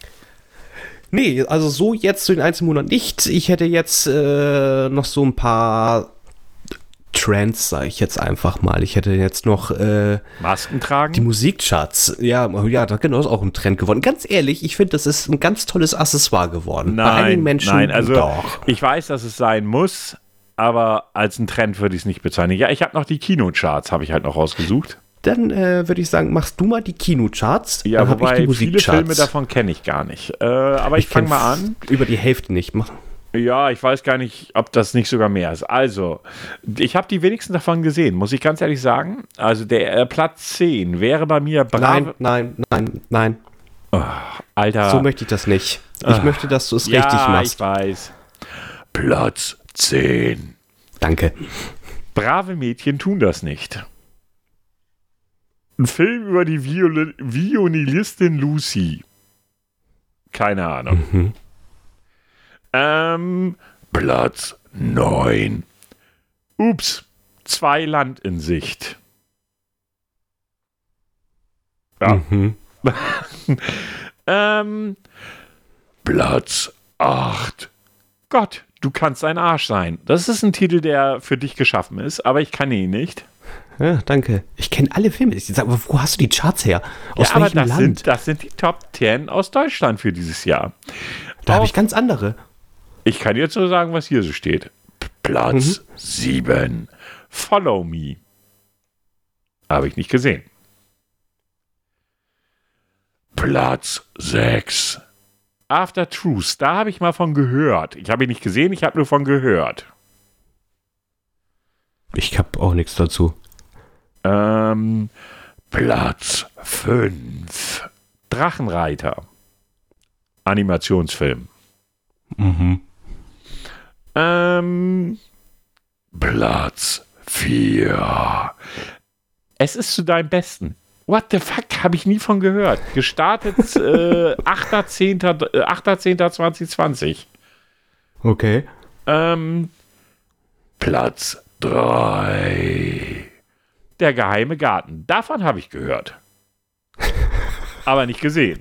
Nee, also so jetzt zu den einzelnen Monaten nicht. Ich hätte jetzt äh, noch so ein paar Trends, sage ich jetzt einfach mal. Ich hätte jetzt noch äh, Masken die tragen? Musikcharts. Ja, ja, da genau ist auch ein Trend geworden. Ganz ehrlich, ich finde, das ist ein ganz tolles Accessoire geworden. Bei einigen Nein, Menschen nein, also doch. ich weiß, dass es sein muss, aber als ein Trend würde ich es nicht bezeichnen. Ja, ich habe noch die Kinocharts, habe ich halt noch rausgesucht. Dann äh, würde ich sagen, machst du mal die Kinocharts. Ja, dann wobei ich die viele Musikcharts. Filme davon kenne ich gar nicht. Äh, aber ich, kenn fange mal an. Über die Hälfte nicht. Mach- Ja, ich weiß gar nicht, ob das nicht sogar mehr ist. Also, ich habe die wenigsten davon gesehen, muss ich ganz ehrlich sagen. Also, der äh, Platz 10 wäre bei mir Nein, nein, nein, nein. Alter. So möchte ich das nicht. Ich möchte, dass du es richtig ja, machst. ich weiß. Platz 10. Danke. Brave Mädchen tun das nicht. Ein Film über die Viol Violinistin Lucy. Keine Ahnung. Mhm. Ähm, Platz 9. Ups, zwei Land in Sicht. Ja. Mhm. Ähm, Platz 8. Gott, du kannst ein Arsch sein. Das ist ein Titel, der für dich geschaffen ist, aber ich kann ihn nicht. Ja, danke. Ich kenne alle Filme. Ich sag, wo hast du die Charts her? Aus ja, welchem das Land? sind, das sind die Top 10 aus Deutschland für dieses Jahr. da habe ich ganz andere. Ich kann jetzt nur sagen, was hier so steht. Platz 7. Follow Me. Habe ich nicht gesehen. Platz 6. After Truth. Da habe ich mal von gehört. Ich habe ihn nicht gesehen, ich habe nur von gehört. Ich habe auch nichts dazu. Ähm, Platz 5. Drachenreiter. Animationsfilm. Mhm. Ähm, Platz 4. Es ist zu deinem Besten. What the fuck? Habe ich nie von gehört. Gestartet äh, 8.10. äh, 8.10.2020. Okay. Ähm, Platz 3. Der geheime Garten. Davon habe ich gehört. Aber nicht gesehen.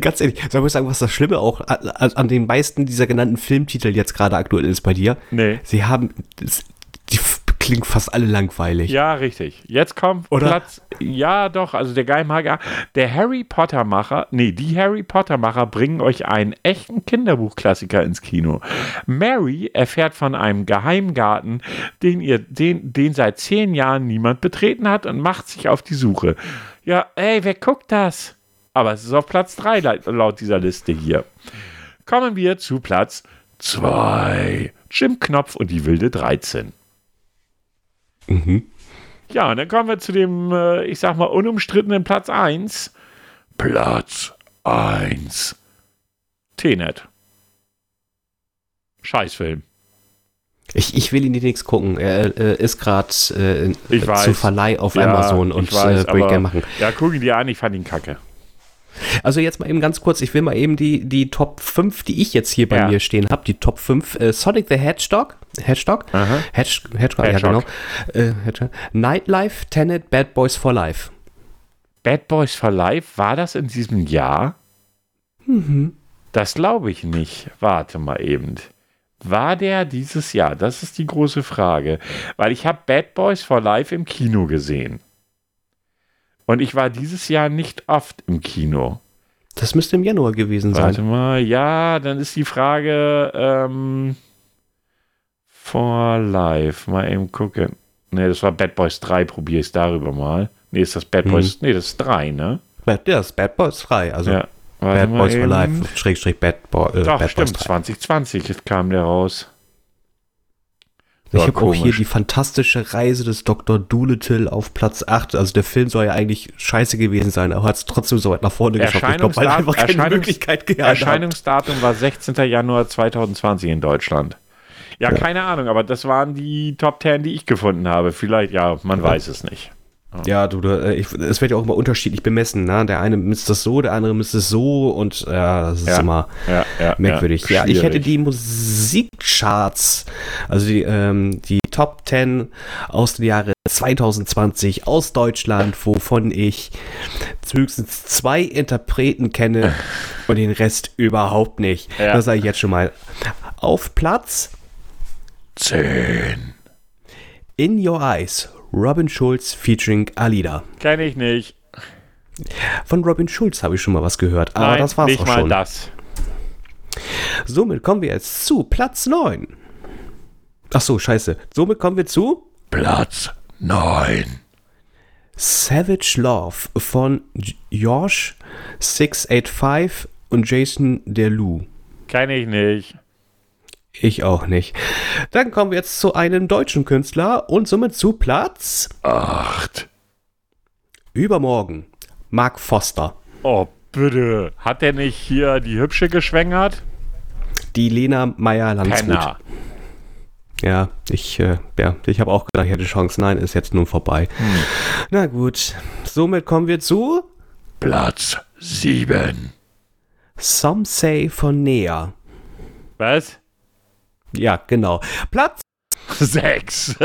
Ganz ehrlich, soll ich sagen, was das Schlimme auch an, an den meisten dieser genannten Filmtitel jetzt gerade aktuell ist bei dir? Nee. Sie haben, die klingen fast alle langweilig. Ja, richtig. Jetzt kommt Oder? Platz. Ja, doch, also der Geheimhager. Der Harry Potter Macher, nee, die Harry Potter Macher bringen euch einen echten Kinderbuchklassiker ins Kino. Mary erfährt von einem Geheimgarten, den ihr, den, den seit zehn Jahren niemand betreten hat und macht sich auf die Suche. Ja, ey, wer guckt das? Aber es ist auf Platz 3 laut, laut dieser Liste hier. Kommen wir zu Platz 2. Jim Knopf und die wilde 13. Mhm. Ja, und dann kommen wir zu dem, äh, ich sag mal, unumstrittenen Platz 1. Platz 1. Tenet. Scheißfilm. Ich, ich will ihn nichts gucken. Er äh, ist gerade äh, zu Verleih auf Ja, Amazon und weiß, äh, würde ich gerne machen. Ja, guck ihn dir an, ich fand ihn kacke. Also jetzt mal eben ganz kurz, ich will mal eben die, die Top 5, die ich jetzt hier bei Ja. mir stehen habe, die Top 5, äh, Sonic the Hedgehog, Hedgehog, Aha. Hedge, Hedgehog, ja Hedgehog. genau, äh, Hedgehog. Nightlife, Tenet, Bad Boys for Life. Bad Boys for Life, war das in diesem Jahr? Mhm. Das glaube ich nicht. Warte mal eben. War der dieses Jahr? Das ist die große Frage. Weil ich habe Bad Boys for Life im Kino gesehen. Und ich war dieses Jahr nicht oft im Kino. Das müsste im Januar gewesen Warte sein. mal, ja, dann ist die Frage, ähm, for Life, mal eben gucken. Ne, das war Bad Boys 3, probiere ich es darüber mal. Ne, ist das Bad Mhm. Boys, ne, das ist 3, ne? Bad, ja, das ist Bad Boys 3, also Ja. Warte Bad Boys for. Life, Schrägstrich Bad, Bo äh, Doch, Bad stimmt, Boys 3. 2020 kam der raus. Ich Ja, habe auch hier die fantastische Reise des Dr. Doolittle auf Platz 8. Also der Film soll ja eigentlich scheiße gewesen sein, aber hat es trotzdem so weit nach vorne geschafft. Ich glaube, weil er einfach keine Erscheinungs- Möglichkeit gehabt. Erscheinungsdatum war 16. Januar 2020 in Deutschland. Ja, keine Ahnung, aber das waren die Top 10, die ich gefunden habe. Vielleicht, ja, man weiß es nicht. Ja, du, du äh, ich, es wird ja auch immer unterschiedlich bemessen. Ne? Der eine misst das so, der andere misst es so und ja, das ist Ja. immer Ja, ja, merkwürdig. Ja, ich hätte die Musikcharts, also die, ähm, die Top 10 aus dem Jahre 2020 aus Deutschland, wovon ich höchstens zwei Interpreten kenne und den Rest überhaupt nicht. Das sage ich jetzt schon mal. Auf Platz 10. In Your Eyes, Robin Schulz featuring Alida. Kenne ich nicht. Von Robin Schulz habe ich schon mal was gehört, aber Nein, das war's nicht auch mal schon. das. Somit kommen wir jetzt zu Platz 9. Ach so, scheiße. Somit kommen wir zu Platz 9. Savage Love von Josh 685 und Jason Deru. Kenne ich nicht. Ich auch nicht. Dann kommen wir jetzt zu einem deutschen Künstler und somit zu Platz Acht. übermorgen. Mark Foster. Oh, bitte. Hat der nicht hier die Hübsche geschwängert? Die Lena Meyer-Landshut. Ja, ich, äh, ja, ich habe auch gedacht, ich hätte Chance. Nein, ist jetzt nun vorbei. Hm. Na gut. Somit kommen wir zu Platz sieben. Some Say von Nea. Was? Ja, genau. Platz Sechs.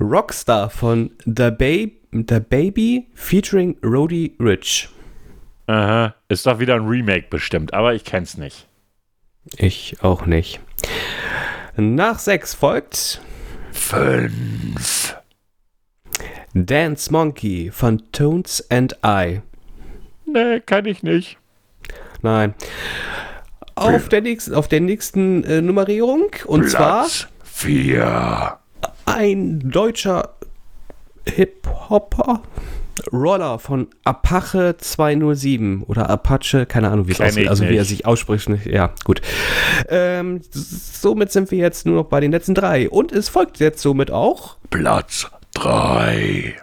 Rockstar von The, ba The Baby featuring Roddy Rich. Aha. Ist doch wieder ein Remake bestimmt, aber ich kenn's nicht. Ich auch nicht. Nach 6 folgt Fünf. Dance Monkey von Tones and I. Nee, kann ich nicht. Nein. Auf der nächsten, auf der nächsten äh, Nummerierung. Und zwar Platz vier. ein deutscher Hip-Hopper. Roller von Apache 207 oder Apache, keine Ahnung, wie es aussieht, also wie er sich ausspricht. Ja, gut. Ähm, somit sind wir jetzt nur noch bei den letzten drei. Und es folgt jetzt somit auch Platz drei.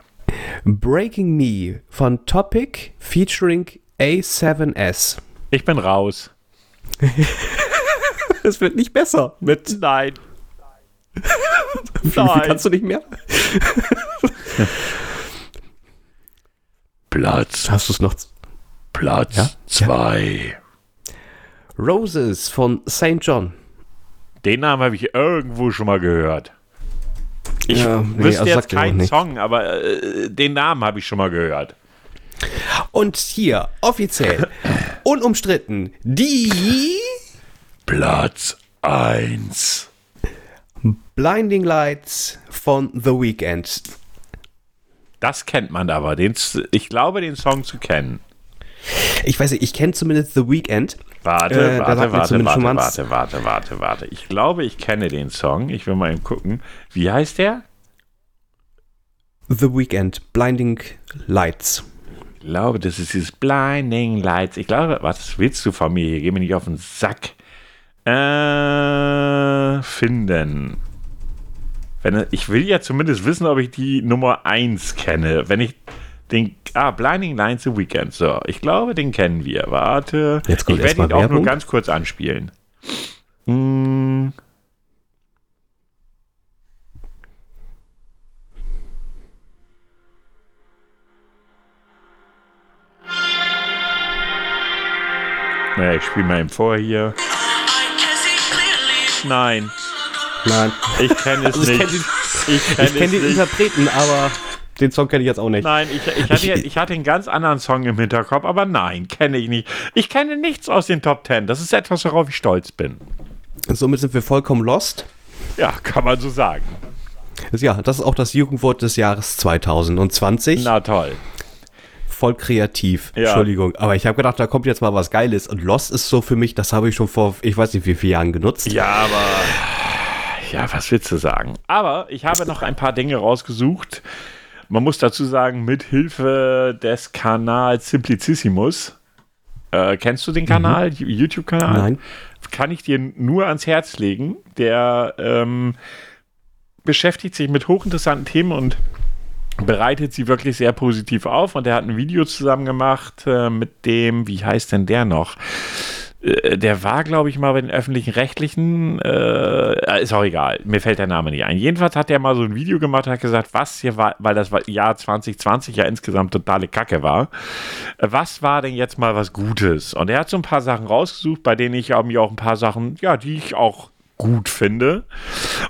Breaking Me von Topic featuring A7S. Ich bin raus. Es wird nicht besser. Mit Nein. wie Nein. kannst du nicht mehr? Platz, Hast du es noch? Platz Ja? zwei. Roses von St. John. Den Namen habe ich irgendwo schon mal gehört. Ich Ja, nee, wüsste also jetzt keinen. Song, aber äh, den Namen habe ich schon mal gehört. Und hier offiziell unumstritten die Platz eins. Blinding Lights von The Weeknd. Das kennt man aber. Den, ich glaube, den Song zu kennen. Ich weiß nicht, ich kenne zumindest The Weeknd. Warte, Äh, warte, warte, warte, warte, warte, warte, warte. Ich glaube, ich kenne den Song. Ich will mal eben gucken. Wie heißt der? The Weeknd, Blinding Lights. Ich glaube, das ist dieses Blinding Lights. Ich glaube, was willst du von mir hier? Geh mir nicht auf den Sack. Äh, finden. Wenn, ich will ja zumindest wissen, ob ich die Nummer 1 kenne. Wenn ich den. Ah, Blinding Lights The Weekend. So, ich glaube, den kennen wir. Warte. Jetzt kommt ich werde ihn auch nur Werbung. ganz kurz anspielen. Hm. Naja, ich spiele mal eben vor hier. Nein, Nein. ich kenne es Also ich nicht. kenne Ich kenne kenn den nicht. Interpreten, aber den Song kenne ich jetzt auch nicht. Nein, ich, ich, hatte, ich hatte einen ganz anderen Song im Hinterkopf, aber nein, kenne ich nicht. Ich kenne nichts aus den Top Ten. Das ist etwas, worauf ich stolz bin. Somit sind wir vollkommen lost. Ja, kann man so sagen. Ja, das ist auch das Jugendwort des Jahres 2020. Na toll. Voll kreativ. Ja. Entschuldigung. Aber ich habe gedacht, da kommt jetzt mal was Geiles. Und Lost ist so für mich, das habe ich schon vor, ich weiß nicht wie vielen Jahren genutzt. Ja, aber. Ja, was willst du sagen? Aber ich habe noch ein paar Dinge rausgesucht. Man muss dazu sagen, mit Hilfe des Kanals Simplicissimus. Äh, kennst du den Kanal, YouTube-Kanal? Nein. Kann ich dir nur ans Herz legen. Der ähm, beschäftigt sich mit hochinteressanten Themen und bereitet sie wirklich sehr positiv auf. Und er hat ein Video zusammen gemacht äh, mit dem, wie heißt denn der noch? Äh, Der war, glaube ich, mal bei den öffentlichen Rechtlichen, äh, ist auch egal, mir fällt der Name nicht ein. Jedenfalls hat er mal so ein Video gemacht, hat gesagt, was hier war, weil das Jahr 2020 ja insgesamt totale Kacke war, äh, was war denn jetzt mal was Gutes? Und er hat so ein paar Sachen rausgesucht, bei denen ich mir auch ein paar Sachen, ja, die ich auch gut finde.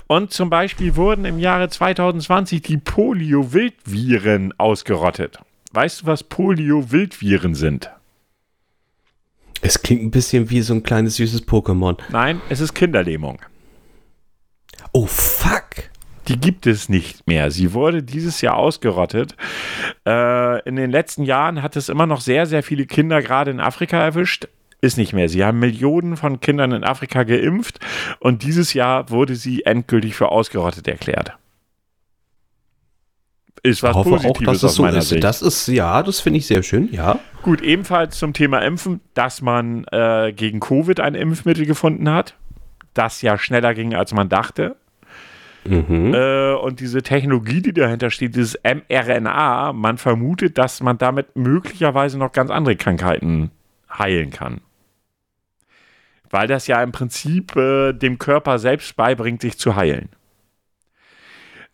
Und zum Beispiel wurden im Jahre 2020 die Polio-Wildviren ausgerottet. Weißt du, was Polio-Wildviren sind? Es klingt ein bisschen wie so ein kleines süßes Pokémon. Nein, es ist Kinderlähmung. Oh fuck. Die gibt es nicht mehr. Sie wurde dieses Jahr ausgerottet. Äh, in den letzten Jahren hat es immer noch sehr, sehr viele Kinder gerade in Afrika erwischt. Ist nicht mehr. Sie haben Millionen von Kindern in Afrika geimpft und dieses Jahr wurde sie endgültig für ausgerottet erklärt. ist was hoffe auch, Positives dass aus es so ist. Sicht. Das ist, ja, das finde ich sehr schön, ja. Gut, ebenfalls zum Thema Impfen, dass man äh, gegen Covid ein Impfmittel gefunden hat, das ja schneller ging, als man dachte. Mhm. Äh, und diese Technologie, die dahinter steht, dieses mRNA, man vermutet, dass man damit möglicherweise noch ganz andere Krankheiten heilen kann. Weil das ja im Prinzip äh, dem Körper selbst beibringt, sich zu heilen.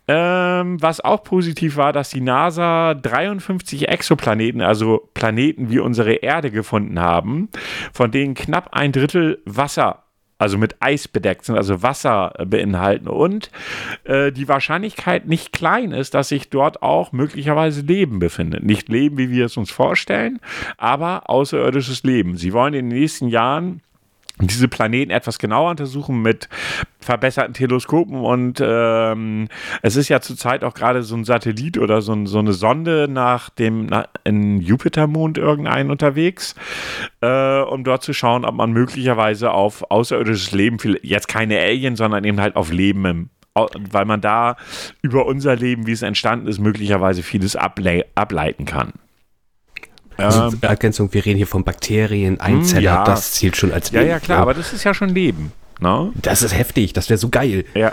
Ähm, was auch positiv war, dass die NASA 53 Exoplaneten, also Planeten wie unsere Erde, gefunden haben, von denen knapp ein Drittel Wasser, also mit Eis bedeckt sind, also Wasser äh, beinhalten und äh, die Wahrscheinlichkeit nicht klein ist, dass sich dort auch möglicherweise Leben befindet. Nicht Leben, wie wir es uns vorstellen, aber außerirdisches Leben. Sie wollen in den nächsten Jahren diese Planeten etwas genauer untersuchen mit verbesserten Teleskopen und ähm, es ist ja zurzeit auch gerade so ein Satellit oder so, so eine Sonde nach dem na, Jupitermond irgendeinen unterwegs, äh, um dort zu schauen, ob man möglicherweise auf außerirdisches Leben, jetzt keine Alien, sondern eben halt auf Leben im weil man da über unser Leben, wie es entstanden ist, möglicherweise vieles ablei ableiten kann. Also, Ähm, Ergänzung, wir reden hier von Bakterien, Einzeller, ja. das zählt schon als ja, Leben, ja, klar, aber das ist ja schon Leben. Ne? Das ist heftig, das wäre so geil. Ja.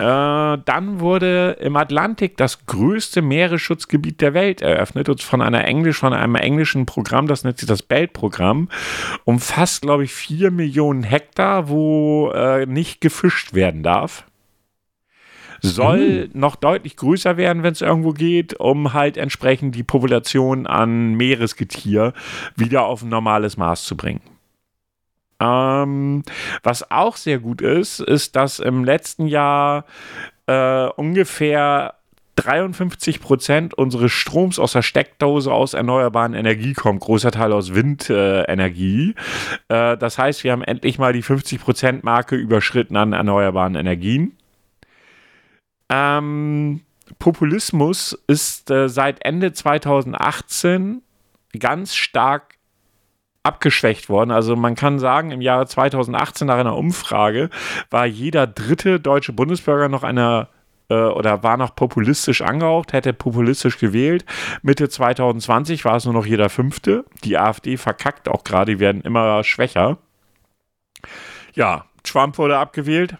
Äh, dann wurde im Atlantik das größte Meeresschutzgebiet der Welt eröffnet, und von einer Englisch, von einem englischen Programm, das nennt sich das BELT-Programm, umfasst, glaube ich, 4 Millionen Hektar, wo äh, nicht gefischt werden darf. Soll noch deutlich größer werden, wenn es irgendwo geht, um halt entsprechend die Population an Meeresgetier wieder auf ein normales Maß zu bringen. Ähm, was auch sehr gut ist, ist, dass im letzten Jahr äh, ungefähr 53 Prozent unseres Stroms aus der Steckdose aus erneuerbaren Energie kommt, großer Teil aus Windenergie. Äh, äh, das heißt, wir haben endlich mal die 50 Prozent Marke überschritten an erneuerbaren Energien. Ähm, Populismus ist äh, seit Ende 2018 ganz stark abgeschwächt worden. Also man kann sagen, im Jahre 2018 nach einer Umfrage war jeder dritte deutsche Bundesbürger noch einer äh, oder war noch populistisch angehaucht, hätte populistisch gewählt. Mitte 2020 war es nur noch jeder fünfte. Die AfD verkackt auch gerade, die werden immer schwächer. Ja, Trump wurde abgewählt.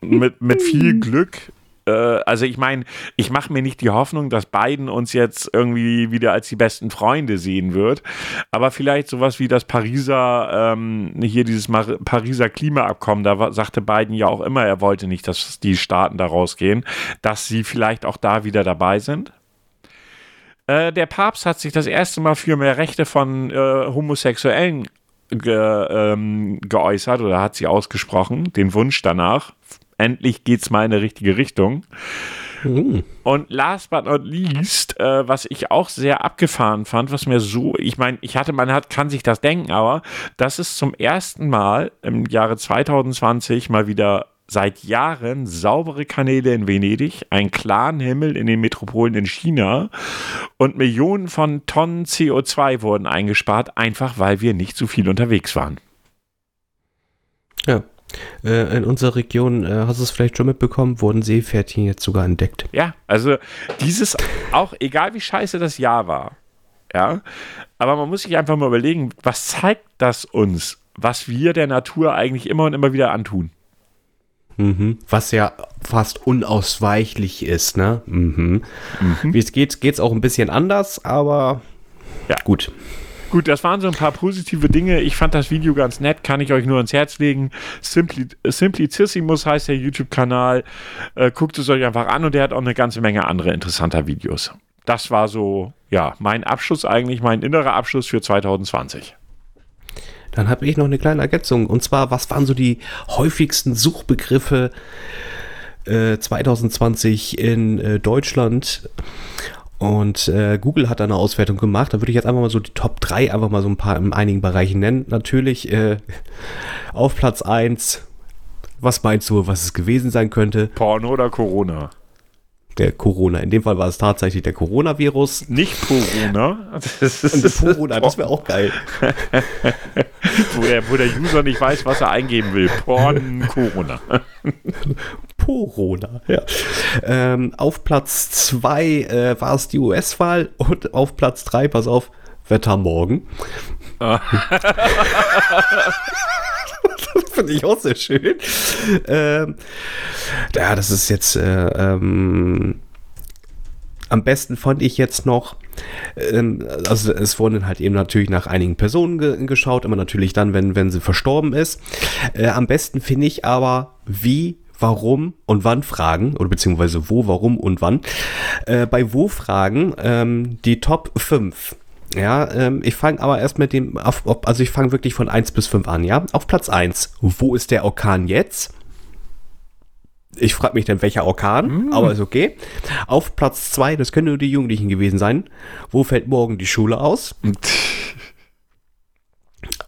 Mit, mit viel Glück. Äh, also ich meine, ich mache mir nicht die Hoffnung, dass Biden uns jetzt irgendwie wieder als die besten Freunde sehen wird. Aber vielleicht sowas wie das Pariser, ähm, hier dieses Mar Pariser Klimaabkommen, da sagte Biden ja auch immer, er wollte nicht, dass die Staaten da rausgehen, dass sie vielleicht auch da wieder dabei sind. Äh, der Papst hat sich das erste Mal für mehr Rechte von äh, Homosexuellen ge, ähm, geäußert oder hat sie ausgesprochen, den Wunsch danach. Endlich geht's mal in eine richtige Richtung. Und last but not least, äh, was ich auch sehr abgefahren fand, was mir so, ich meine, ich hatte, man hat, kann sich das denken, aber das ist zum ersten Mal im Jahre 2020 mal wieder seit Jahren saubere Kanäle in Venedig, ein klaren Himmel in den Metropolen in China und Millionen von Tonnen CO2 wurden eingespart, einfach weil wir nicht so viel unterwegs waren. Ja. Äh, in unserer Region, äh, hast du es vielleicht schon mitbekommen, wurden Seepferdchen jetzt sogar entdeckt. Ja, also dieses, auch egal wie scheiße das Jahr war, ja, aber man muss sich einfach mal überlegen, was zeigt das uns, was wir der Natur eigentlich immer und immer wieder antun? Mhm. Was ja fast unausweichlich ist, ne? Mhm. Wie es geht, geht es auch ein bisschen anders, aber Ja. gut. Gut, das waren so ein paar positive Dinge. Ich fand das Video ganz nett, kann ich euch nur ans Herz legen. Simpli, Simplicissimus heißt der YouTube-Kanal. Äh, guckt es euch einfach an und der hat auch eine ganze Menge andere interessanter Videos. Das war so, ja, mein Abschluss eigentlich, mein innerer Abschluss für 2020. Dann habe ich noch eine kleine Ergänzung. Und zwar, was waren so die häufigsten Suchbegriffe äh, 2020 in äh, Deutschland? Und äh, Google hat da eine Auswertung gemacht. Da würde ich jetzt einfach mal so die Top 3 einfach mal so ein paar in einigen Bereichen nennen. Natürlich äh, auf Platz 1. Was meinst du, was es gewesen sein könnte? Porno oder Corona? Der Corona. In dem Fall war es tatsächlich der Coronavirus. Nicht Corona. Das ist Corona, das wäre auch geil. wo, der, wo der User nicht weiß, was er eingeben will. Porn Corona. Corona, ja. Ähm, auf Platz 2 äh, war es die US-Wahl und auf Platz 3, pass auf, Wetter morgen. das finde ich auch sehr schön. Ähm, ja, das ist jetzt äh, ähm, am besten fand ich jetzt noch, ähm, also es wurden halt eben natürlich nach einigen Personen ge geschaut, aber natürlich dann, wenn, wenn sie verstorben ist. Äh, am besten finde ich aber, wie warum und wann Fragen, oder beziehungsweise wo, warum und wann. Äh, bei wo Fragen ähm, die Top 5. Ja, ähm, ich fange aber erst mit dem, auf, also ich fange wirklich von 1 bis 5 an, ja. Auf Platz 1, wo ist der Orkan jetzt? Ich frage mich dann, welcher Orkan, aber ist okay. Auf Platz 2, das können nur die Jugendlichen gewesen sein. Wo fällt morgen die Schule aus?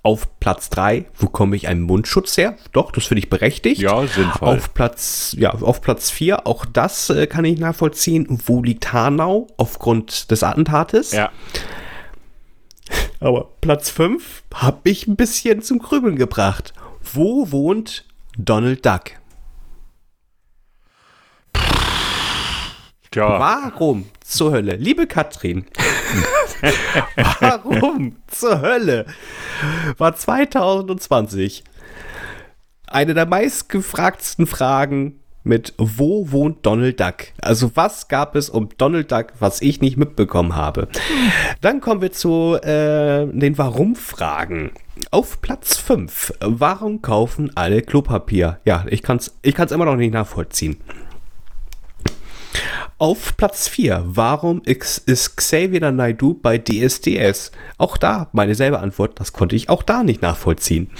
Auf Platz 3, wo komme ich einen Mundschutz her? Doch, das finde ich berechtigt. Ja, sinnvoll. Auf Platz, ja, auf Platz 4, auch das äh, kann ich nachvollziehen. Wo liegt Hanau aufgrund des Attentates? ja. Aber Platz 5 habe ich ein bisschen zum Grübeln gebracht. Wo wohnt Donald Duck? Tja. Warum zur Hölle? Liebe Katrin, warum zur Hölle war 2020 eine der meistgefragtesten Fragen mit Wo wohnt Donald Duck? Also was gab es um Donald Duck, was ich nicht mitbekommen habe? Dann kommen wir zu äh, den Warum-Fragen. Auf Platz 5. Warum kaufen alle Klopapier? Ja, ich kann es ich kann's immer noch nicht nachvollziehen. Auf Platz 4. Warum ist Xavier Naidoo bei DSDS? Auch da meine selbe Antwort, das konnte ich auch da nicht nachvollziehen.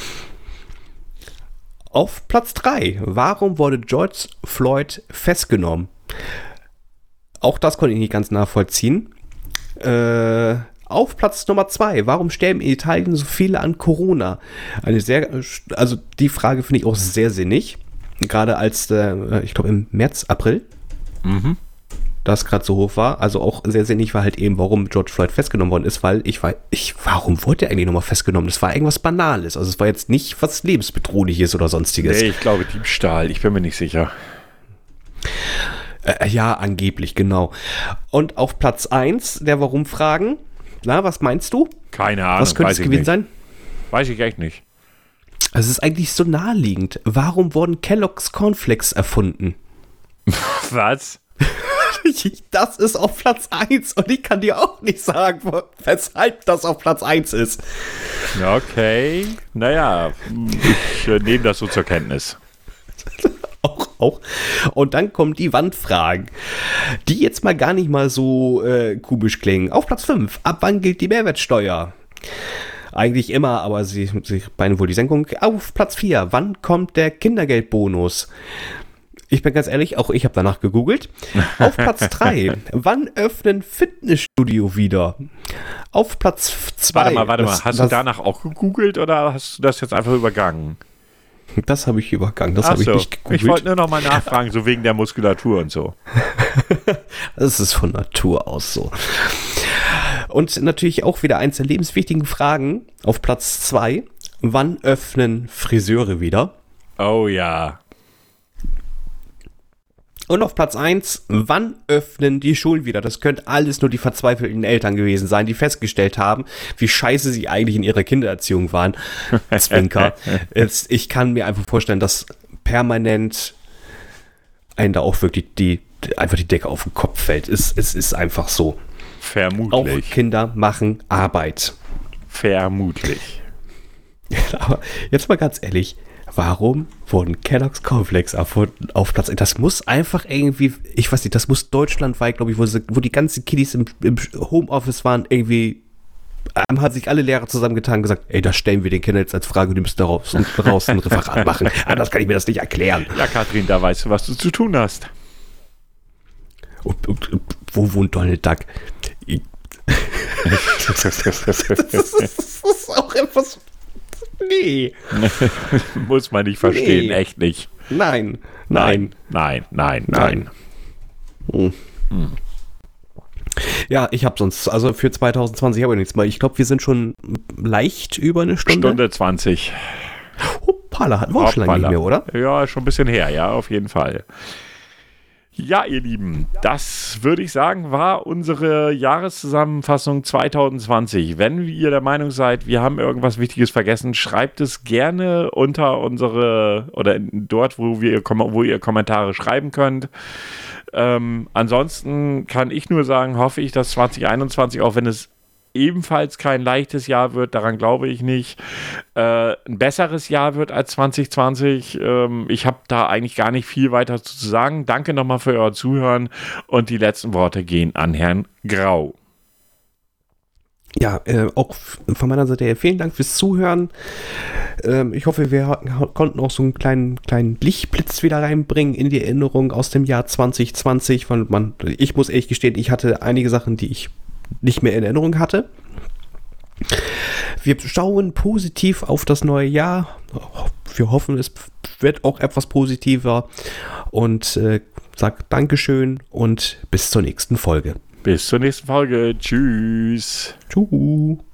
Auf Platz 3. Warum wurde George Floyd festgenommen? Auch das konnte ich nicht ganz nachvollziehen. Äh, auf Platz Nummer 2. Warum sterben in Italien so viele an Corona? Eine sehr, also die Frage finde ich auch sehr sinnig. Gerade als, äh, ich glaube im März, April, das gerade so hoch war. Also auch sehr sinnig war halt eben, warum George Floyd festgenommen worden ist, weil ich war, ich, warum wurde er eigentlich nochmal festgenommen? Das war irgendwas Banales. Also es war jetzt nicht was lebensbedrohliches oder sonstiges. Nee, ich glaube Diebstahl. Ich bin mir nicht sicher. Äh, ja, angeblich, genau. Und auf Platz 1 der Warum-Fragen. Na, was meinst du? Keine Ahnung. was könnte es gewesen nicht. sein? Weiß ich echt nicht. Es ist eigentlich so naheliegend. Warum wurden Kellogg's Cornflakes erfunden? Was? Das ist auf Platz 1 und ich kann dir auch nicht sagen, weshalb das auf Platz 1 ist. Okay. Naja, ich äh, nehme das so zur Kenntnis. Auch, auch. Und dann kommen die Wandfragen, die jetzt mal gar nicht mal so äh, komisch klingen. Auf Platz 5. Ab wann gilt die Mehrwertsteuer? Eigentlich immer, aber sie, sie meinen wohl die Senkung. Auf Platz 4. Wann kommt der Kindergeldbonus? Ich bin ganz ehrlich, auch ich habe danach gegoogelt. Auf Platz 3. Wann öffnen Fitnessstudio wieder? Auf Platz 2. Warte mal, warte das, mal. Hast das, du danach auch gegoogelt oder hast du das jetzt einfach übergangen? Das habe ich übergangen. Das habe ich so. nicht gegoogelt. Ich wollte nur noch mal nachfragen, so wegen der Muskulatur und so. Das ist von Natur aus so. Und natürlich auch wieder eins der lebenswichtigen Fragen auf Platz 2. Wann öffnen Friseure wieder? Oh ja. Und auf Platz 1, wann öffnen die Schulen wieder? Das könnte alles nur die verzweifelten Eltern gewesen sein, die festgestellt haben, wie scheiße sie eigentlich in ihrer Kindererziehung waren. Zwinker. Jetzt, ich kann mir einfach vorstellen, dass permanent einen da auch wirklich die, einfach die Decke auf den Kopf fällt. Es, es ist einfach so. Auch Vermutlich. Kinder machen Arbeit. Vermutlich. Aber jetzt mal ganz ehrlich, warum wurden Kellogg's Cornflakes erfunden auf Platz 1? Das muss einfach irgendwie, ich weiß nicht, das muss deutschlandweit, glaube ich, wo, sie, wo die ganzen Kiddies im, im Homeoffice waren, irgendwie ähm, hat sich alle Lehrer zusammengetan und gesagt, ey, das stellen wir den Kindern jetzt als Frage, die müssen daraus und raus ein Referat machen. Anders kann ich mir das nicht erklären. Ja, Kathrin, da weißt du, was du zu tun hast. Und, und, und, wo wohnt Donald Duck? Ich- das, ist, das ist auch etwas. Nee. Muss man nicht verstehen, Nee. echt nicht. Nein. Nein. Nein, nein, nein. Nein. Hm. Ja, ich habe sonst, also für 2020 habe ich nichts mehr. Ich glaube, wir sind schon leicht über eine Stunde. Stunde 20. Hup, Hoppala, hatten wir auch schon lange nicht mehr, oder? Ja, schon ein bisschen her, ja, auf jeden Fall. Ja, ihr Lieben, das würde ich sagen, war unsere Jahreszusammenfassung 2020. Wenn ihr der Meinung seid, wir haben irgendwas Wichtiges vergessen, schreibt es gerne unter unsere oder dort, wo, wir, wo ihr Kommentare schreiben könnt. Ähm, ansonsten kann ich nur sagen, hoffe ich, dass 2021, auch wenn es ebenfalls kein leichtes Jahr wird, daran glaube ich nicht, äh, ein besseres Jahr wird als 2020. Ähm, ich habe da eigentlich gar nicht viel weiter zu sagen. Danke nochmal für euer Zuhören und die letzten Worte gehen an Herrn Grau. Ja, äh, auch von meiner Seite her vielen Dank fürs Zuhören. Ähm, ich hoffe, wir konnten auch so einen kleinen, kleinen Lichtblitz wieder reinbringen in die Erinnerung aus dem Jahr 2020. Weil man, ich muss ehrlich gestehen, ich hatte einige Sachen, die ich nicht mehr in Erinnerung hatte. Wir schauen positiv auf das neue Jahr. Wir hoffen, es wird auch etwas positiver. Und äh, sag Dankeschön und bis zur nächsten Folge. Bis zur nächsten Folge. Tschüss. Tschüss.